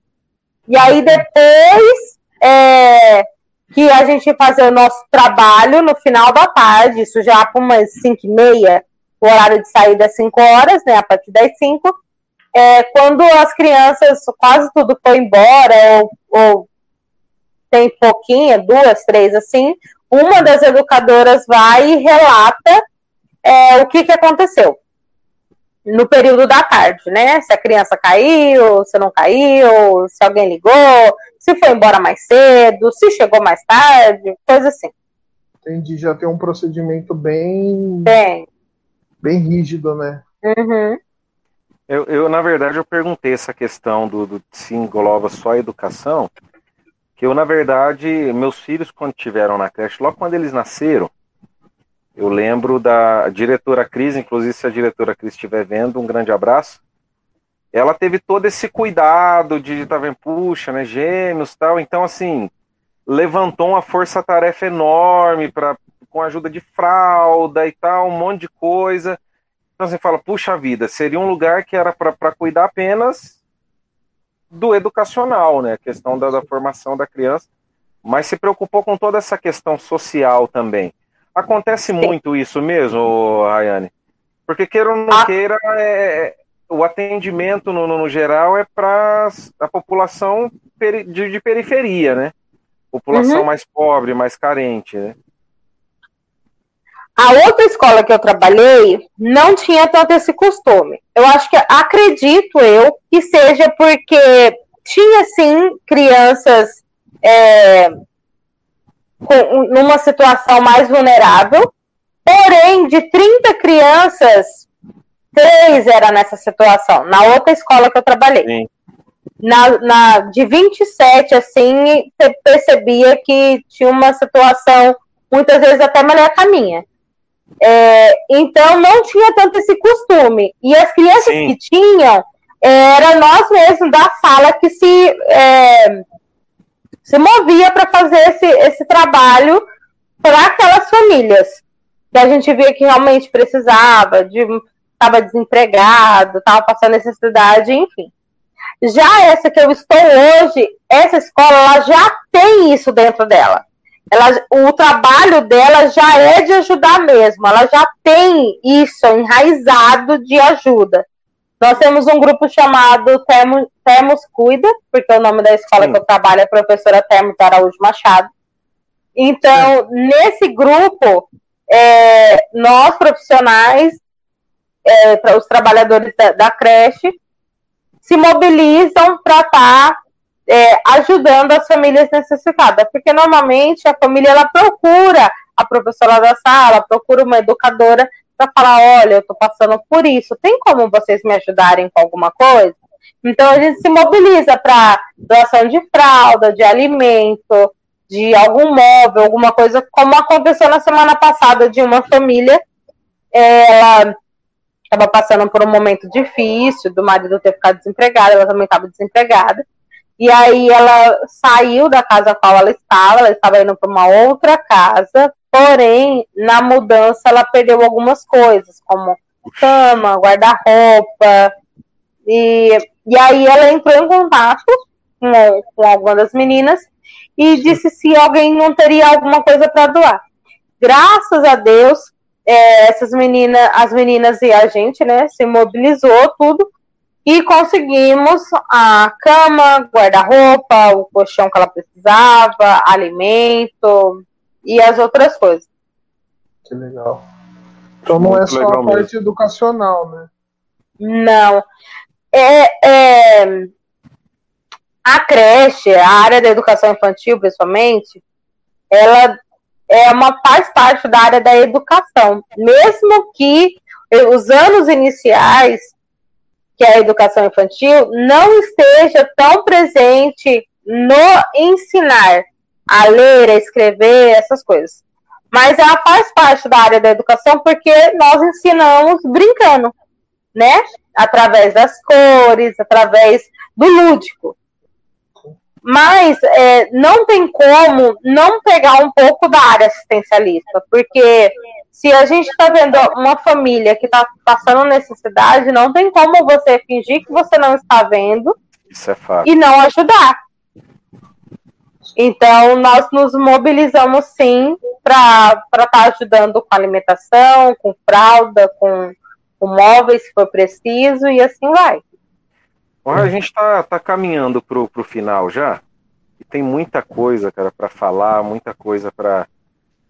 E aí depois é, que a gente fazer o nosso trabalho no final da tarde, isso já para umas 5 e meia, o horário de saída é 5 horas, né, a partir das 5, é, quando as crianças, quase tudo foi embora, ou, ou tem pouquinha, duas, três, assim, uma das educadoras vai e relata é, o que, que aconteceu no período da tarde, né? Se a criança caiu, se não caiu, se alguém ligou, se foi embora mais cedo, se chegou mais tarde, coisa assim. Entendi, já tem um procedimento bem. Tem. Bem rígido, né? Uhum. Eu, eu, na verdade, eu perguntei essa questão do, do se engloba só a educação, que eu, na verdade, meus filhos, quando tiveram na creche, logo quando eles nasceram, eu lembro da diretora Cris, inclusive se a diretora Cris estiver vendo, um grande abraço. Ela teve todo esse cuidado de, tá vendo, puxa, né, gêmeos tal. Então, assim, levantou uma força-tarefa enorme para com a ajuda de fralda e tal, um monte de coisa. Então você fala, puxa vida, seria um lugar que era para cuidar apenas do educacional, né? A questão da, da, formação da criança, mas se preocupou com toda essa questão social também. Acontece muito isso mesmo, Rayane? Porque queira ou não ah. queira, é, o atendimento no, no, geral é para a população de, de periferia, né? população uhum. mais pobre, mais carente, né? A outra escola que eu trabalhei não tinha tanto esse costume. Eu acho que acredito eu que seja porque tinha sim crianças é, com, numa situação mais vulnerável, porém de 30 crianças, três era nessa situação, na outra escola que eu trabalhei. Sim na, na, de 27, assim, você percebia que tinha uma situação, muitas vezes até melhor que a minha. É, então, não tinha tanto esse costume. E as crianças Sim. que tinham, era nós mesmos da sala que se, é, se movia para fazer esse, esse trabalho para aquelas famílias. Que a gente via que realmente precisava, de estava desempregado, estava passando necessidade, enfim. Já essa que eu estou hoje, essa escola, ela já tem isso dentro dela. Ela, o trabalho dela já é de ajudar mesmo. Ela já tem isso enraizado de ajuda. Nós temos um grupo chamado Temos, Temos Cuida, porque o nome da escola Sim. que eu trabalho é professora Temos Araújo Machado. Então, Sim. nesse grupo, é, nós profissionais, é, os trabalhadores da, da creche, se mobilizam para estar tá, é, ajudando as famílias necessitadas, porque normalmente a família ela procura a professora da sala, procura uma educadora para falar, olha, eu estou passando por isso, tem como vocês me ajudarem com alguma coisa? Então a gente se mobiliza para doação de fralda, de alimento, de algum móvel, alguma coisa, como aconteceu na semana passada de uma família. É, estava passando por um momento difícil, do marido ter ficado desempregado, ela também estava desempregada. E aí ela saiu da casa qual ela estava, ela estava indo para uma outra casa, porém, na mudança ela perdeu algumas coisas, como cama, guarda-roupa. E, e aí ela entrou em contato com, com das meninas e disse se alguém não teria alguma coisa para doar. Graças a Deus, é, essas meninas, as meninas e a gente, né, se mobilizou tudo e conseguimos a cama, guarda-roupa, o colchão que ela precisava, alimento e as outras coisas. Que legal. Então não Muito é só a parte mesmo. educacional, né? Não. É, é, a creche, a área da educação infantil, principalmente, ela é uma faz parte da área da educação, mesmo que os anos iniciais, que é a educação infantil, não esteja tão presente no ensinar a ler, a escrever, essas coisas. Mas ela faz parte da área da educação porque nós ensinamos brincando, né? Através das cores, através do lúdico. Mas é, não tem como não pegar um pouco da área assistencialista, porque se a gente está vendo uma família que está passando necessidade, não tem como você fingir que você não está vendo é e não ajudar. Então, nós nos mobilizamos sim para estar tá ajudando com alimentação, com fralda, com, com móveis, se for preciso, e assim vai. Olha, a gente está tá caminhando para o final já. E tem muita coisa, cara, para falar, muita coisa para.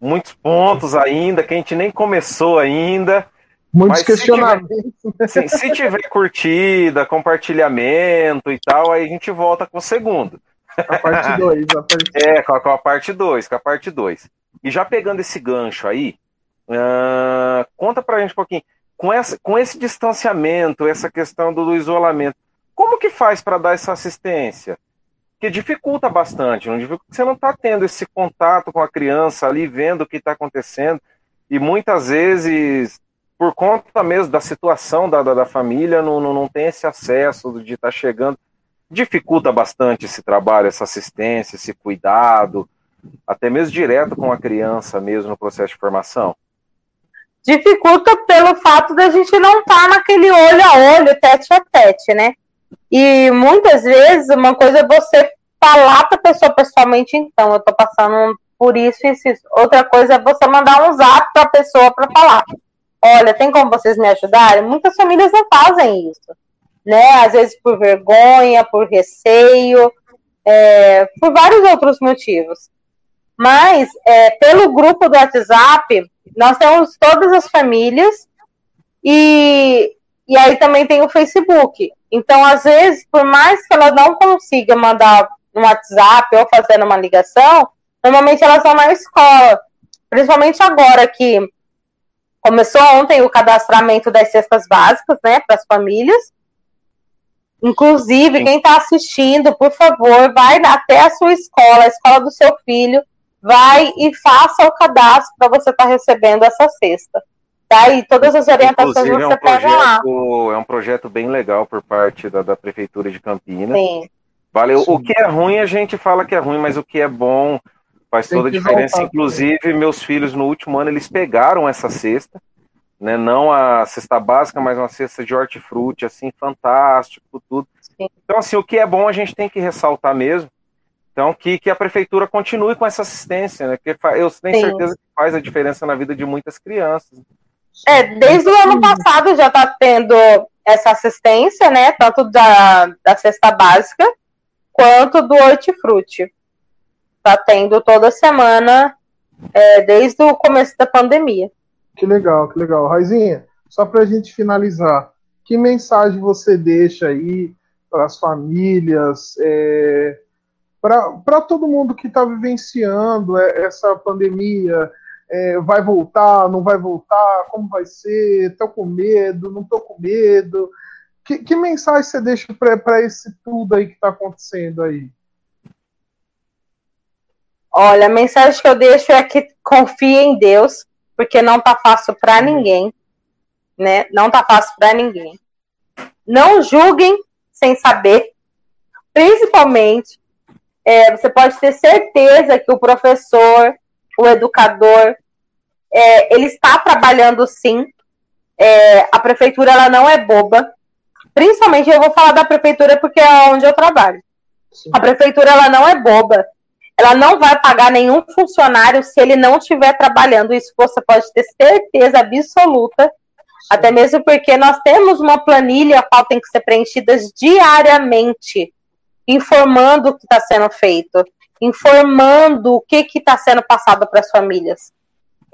Muitos pontos ainda, que a gente nem começou ainda. Muitos Mas questionamentos. Se tiver, se, se tiver curtida, compartilhamento e tal, aí a gente volta com o segundo. A parte 2. É, com a, com a parte 2, com a parte 2. E já pegando esse gancho aí, uh, conta pra gente um pouquinho, com, essa, com esse distanciamento, essa questão do, do isolamento, como que faz para dar essa assistência? Que dificulta bastante, não dificulta, você não está tendo esse contato com a criança ali, vendo o que está acontecendo, e muitas vezes, por conta mesmo da situação da, da, da família, não, não, não tem esse acesso de estar tá chegando dificulta bastante esse trabalho, essa assistência, esse cuidado, até mesmo direto com a criança mesmo no processo de formação? Dificulta pelo fato da gente não estar tá naquele olho a olho, tete a tete, né? E muitas vezes uma coisa é você falar para a pessoa pessoalmente, então, eu estou passando por isso e isso, isso. Outra coisa é você mandar um zap para a pessoa para falar. Olha, tem como vocês me ajudarem? Muitas famílias não fazem isso né? Às vezes por vergonha, por receio, é, por vários outros motivos. Mas é, pelo grupo do WhatsApp, nós temos todas as famílias e, e aí também tem o Facebook. Então, às vezes, por mais que ela não consiga mandar no WhatsApp ou fazer uma ligação, normalmente elas vão na escola. Principalmente agora que começou ontem o cadastramento das cestas básicas, né, para as famílias. Inclusive, quem está assistindo, por favor, vai até a sua escola, a escola do seu filho, vai e faça o cadastro para você estar tá recebendo essa cesta. Tá? E todas as orientações Inclusive, você é um pega projeto, lá. É um projeto bem legal por parte da, da Prefeitura de Campinas. Sim. Valeu. Sim. O que é ruim, a gente fala que é ruim, mas o que é bom faz Tem toda a diferença. Voltar. Inclusive, meus filhos, no último ano, eles pegaram essa cesta né? Não a cesta básica, mas uma cesta de hortifruti, assim, fantástico, tudo. Sim. Então, assim, o que é bom a gente tem que ressaltar mesmo. Então, que, que a prefeitura continue com essa assistência, né? Porque eu tenho Sim. certeza que faz a diferença na vida de muitas crianças. É, desde o ano passado já está tendo essa assistência, né? Tanto da, da cesta básica quanto do hortifruti. Está tendo toda semana, é, desde o começo da pandemia. Que legal, que legal. Raizinha, só para a gente finalizar, que mensagem você deixa aí para as famílias, é, para todo mundo que está vivenciando essa pandemia? É, vai voltar, não vai voltar? Como vai ser? Estou com medo, não estou com medo? Que, que, mensagem você deixa para esse tudo aí que está acontecendo aí? Olha, a mensagem que eu deixo é que confie em Deus, porque não tá fácil para ninguém, né? Não tá fácil para ninguém. Não julguem sem saber, principalmente. É, você pode ter certeza que o professor, o educador, é, ele está trabalhando sim. É, a prefeitura ela não é boba. Principalmente eu vou falar da prefeitura porque é onde eu trabalho. Sim. A prefeitura ela não é boba ela não vai pagar nenhum funcionário se ele não estiver trabalhando. Isso você pode ter certeza absoluta. Até mesmo porque nós temos uma planilha a qual tem que ser preenchida diariamente, informando o que está sendo feito, informando o que está sendo passado para as famílias.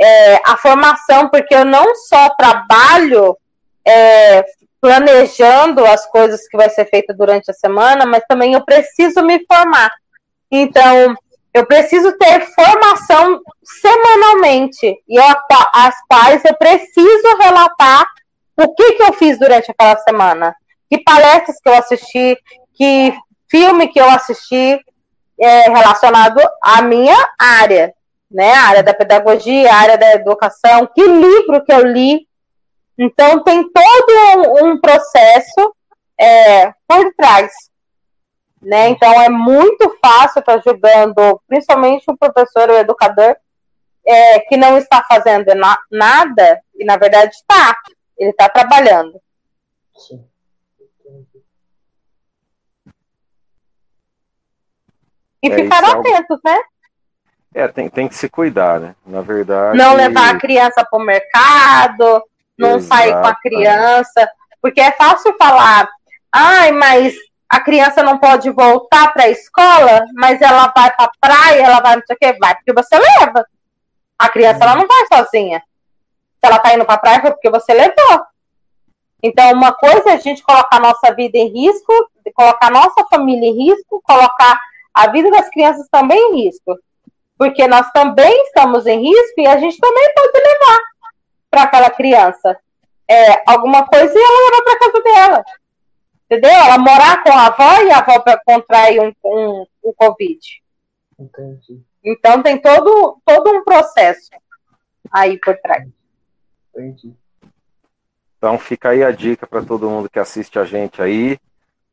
É, a formação, porque eu não só trabalho é, planejando as coisas que vai ser feita durante a semana, mas também eu preciso me formar. Então, eu preciso ter formação semanalmente. E eu, as quais eu preciso relatar o que, que eu fiz durante aquela semana. Que palestras que eu assisti, que filme que eu assisti é, relacionado à minha área, né? A área da pedagogia, a área da educação, que livro que eu li. Então tem todo um, um processo é, por trás né? Então é muito fácil estar tá julgando, principalmente o professor, o educador, é, que não está fazendo na nada, e na verdade está, ele está trabalhando. Sim. E é ficar é atentos, né? É, tem, tem que se cuidar, né? Na verdade. Não levar a criança para o mercado, não Exato. sair com a criança, porque é fácil falar, ai, mas a criança não pode voltar para a escola, mas ela vai para a praia, ela vai não sei o que, vai porque você leva. A criança ela não vai sozinha. Se ela está indo para a praia, foi porque você levou. Então, uma coisa é a gente colocar a nossa vida em risco, colocar a nossa família em risco, colocar a vida das crianças também em risco. Porque nós também estamos em risco e a gente também pode levar para aquela criança é, alguma coisa e ela levar para casa dela. Entendeu? Ela morar com a avó e a avó contrair um, um, um Covid. Entendi. Então tem todo, todo um processo aí por trás. Entendi. Então fica aí a dica para todo mundo que assiste a gente aí.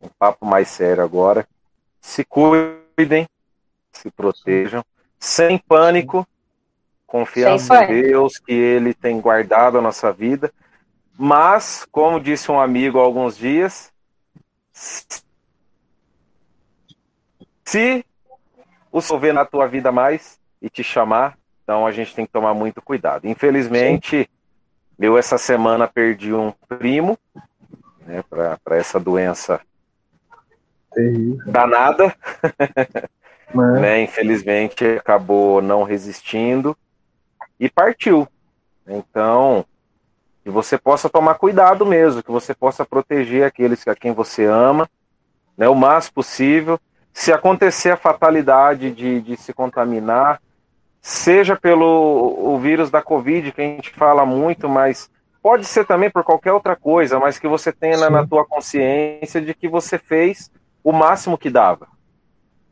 Um papo mais sério agora. Se cuidem, se protejam, sem pânico, confiança sem em Deus, que Ele tem guardado a nossa vida. Mas, como disse um amigo há alguns dias, se o Senhor na tua vida mais e te chamar, então a gente tem que tomar muito cuidado. Infelizmente, Sim. eu essa semana perdi um primo né, para essa doença Terrível. danada. né, infelizmente acabou não resistindo e partiu. Então, que você possa tomar cuidado mesmo, que você possa proteger aqueles a quem você ama, né, o mais possível. Se acontecer a fatalidade de, de se contaminar, seja pelo o vírus da Covid, que a gente fala muito, mas pode ser também por qualquer outra coisa, mas que você tenha na, na tua consciência de que você fez o máximo que dava.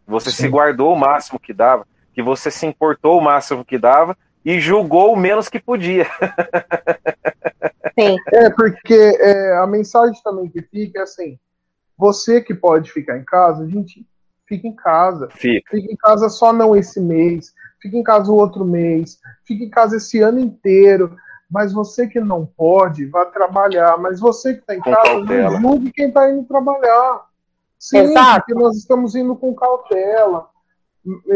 Você Sim. se guardou o máximo que dava, que você se importou o máximo que dava e julgou o menos que podia. Sim. É, porque é, a mensagem também que fica é assim: você que pode ficar em casa, a gente fica em casa. Fica. Fica em casa só não esse mês, fica em casa o outro mês, fica em casa esse ano inteiro. Mas você que não pode, vá trabalhar. Mas você que está em com casa, cautela. não julgue quem está indo trabalhar. Sim, Exato. porque nós estamos indo com cautela.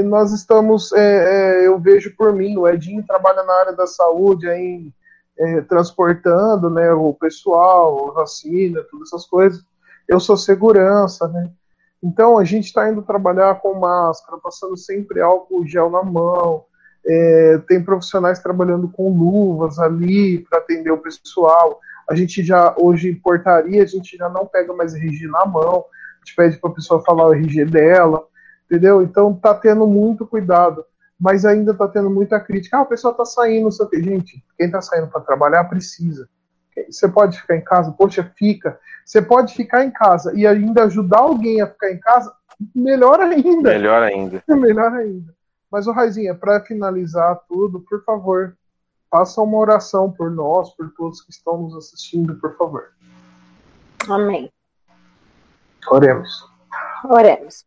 Nós estamos, é, é, eu vejo por mim, o Edinho trabalha na área da saúde aí é, transportando né, o pessoal, vacina, todas essas coisas. Eu sou segurança, né? Então a gente está indo trabalhar com máscara, passando sempre álcool gel na mão. É, tem profissionais trabalhando com luvas ali para atender o pessoal. A gente já, hoje, em portaria, a gente já não pega mais RG na mão, pede para a pessoa falar o RG dela, entendeu? Então tá tendo muito cuidado mas ainda está tendo muita crítica. Ah, o pessoal está saindo, sei que. Gente, quem está saindo para trabalhar precisa. Você pode ficar em casa? Poxa, fica. Você pode ficar em casa e ainda ajudar alguém a ficar em casa? Melhor ainda. Melhor ainda. Melhor ainda. Mas, o Raizinha, para finalizar tudo, por favor, faça uma oração por nós, por todos que estão nos assistindo, por favor. Amém. Oremos. Oremos.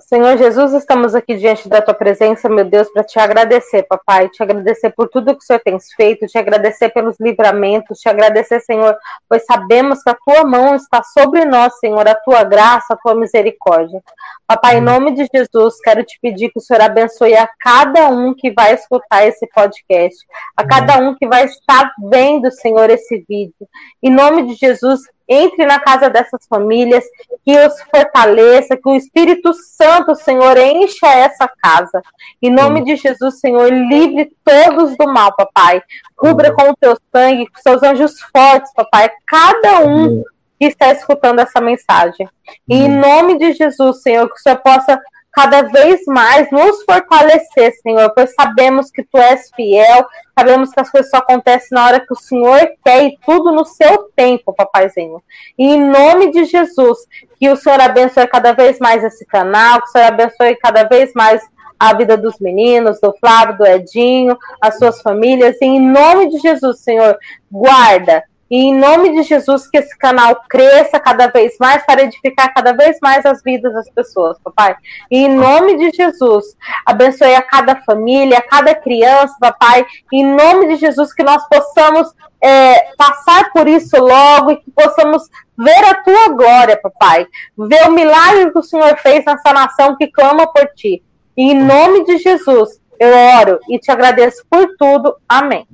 Senhor Jesus, estamos aqui diante da tua presença, meu Deus, para te agradecer, papai, te agradecer por tudo que o Senhor tem feito, te agradecer pelos livramentos, te agradecer, Senhor, pois sabemos que a tua mão está sobre nós, Senhor, a tua graça, a tua misericórdia. Papai, em nome de Jesus, quero te pedir que o Senhor abençoe a cada um que vai escutar esse podcast, a cada um que vai estar vendo, Senhor, esse vídeo. Em nome de Jesus, entre na casa dessas famílias, que os fortaleça, que o Espírito Santo, Senhor, encha essa casa. Em nome de Jesus, Senhor, livre todos do mal, papai. Cubra com o teu sangue, com seus anjos fortes, papai, cada um que está escutando essa mensagem. E em nome de Jesus, Senhor, que o Senhor possa cada vez mais nos fortalecer, Senhor, pois sabemos que Tu és fiel, sabemos que as coisas só acontecem na hora que o Senhor quer e tudo no seu tempo, papaizinho. E em nome de Jesus, que o Senhor abençoe cada vez mais esse canal, que o Senhor abençoe cada vez mais a vida dos meninos, do Flávio, do Edinho, as suas famílias. E em nome de Jesus, Senhor, guarda, e em nome de Jesus, que esse canal cresça cada vez mais para edificar cada vez mais as vidas das pessoas, papai. E em nome de Jesus, abençoe a cada família, a cada criança, papai. E em nome de Jesus, que nós possamos é, passar por isso logo e que possamos ver a tua glória, papai. Ver o milagre que o Senhor fez nessa nação que clama por ti. E em nome de Jesus, eu oro e te agradeço por tudo. Amém.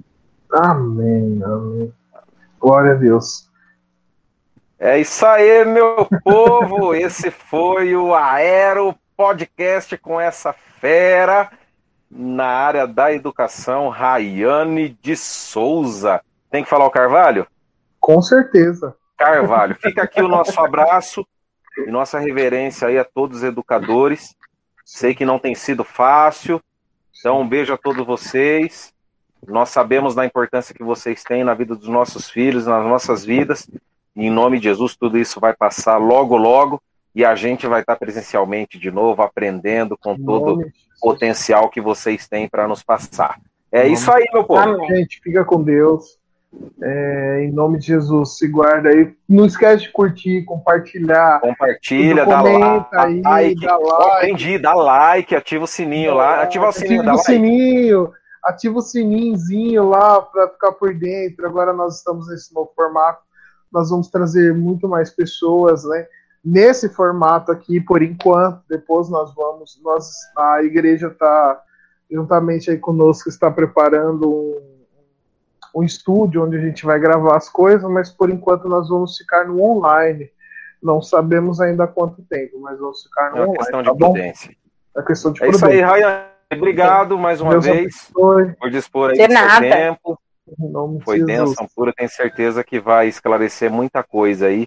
Amém. Amém. Glória a Deus. É isso aí, meu povo. Esse foi o Aero Podcast com essa fera na área da educação, Rayane de Souza. Tem que falar o Carvalho? Com certeza. Carvalho, fica aqui o nosso abraço e nossa reverência aí a todos os educadores. Sei que não tem sido fácil, Então, um beijo a todos vocês. Nós sabemos da importância que vocês têm na vida dos nossos filhos, nas nossas vidas. E em nome de Jesus, tudo isso vai passar logo, logo. E a gente vai estar presencialmente de novo, aprendendo com todo o potencial que vocês têm para nos passar. É isso aí, meu povo. Amém. Gente, fica com Deus. É, em nome de Jesus, se guarda aí. Não esquece de curtir, compartilhar. Compartilha, dá like, aí, dá like. aprendi, dá like, ativa o sininho lá. Ativa o sininho, ativa o like. sininho, ativa o sininhozinho lá para ficar por dentro. Agora nós estamos nesse novo formato. Nós vamos trazer muito mais pessoas, né? Nesse formato aqui, por enquanto. Depois nós vamos. Nós, a igreja está juntamente aí conosco está preparando um um estúdio onde a gente vai gravar as coisas, mas por enquanto nós vamos ficar no online. Não sabemos ainda quanto tempo, mas vamos ficar no é online. Questão tá de prudência. É questão de é prudência. isso aí, Ryan. Obrigado mais uma Deus vez abençoe. por dispor aí de do nada. seu tempo. Foi bênção pura, tenho certeza que vai esclarecer muita coisa aí.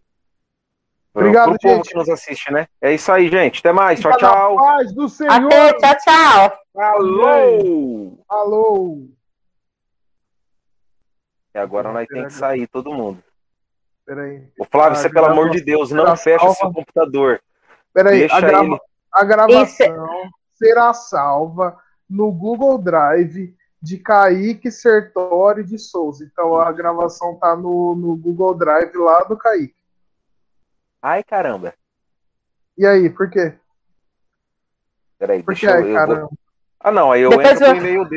Obrigado, pro povo que nos assiste, né? É isso aí, gente. Até mais. Tchau, tchau. paz do Senhor. Até, tchau, tchau. Alô! Alô! E agora nós tem que sair, todo mundo. Peraí. O Flávio, você, pelo amor de Deus, não fecha seu computador. Peraí, Deixa a, grava- ele. a gravação Isso. Será salva no Google Drive de Kaique Sertori de Souza. Então a gravação tá no, no Google Drive lá do Kaique. Ai, caramba. E aí, por quê? Peraí, Por deixa que, eu. eu vou- caramba? Ah, não, aí eu Depois entro eu- o e-mail dele.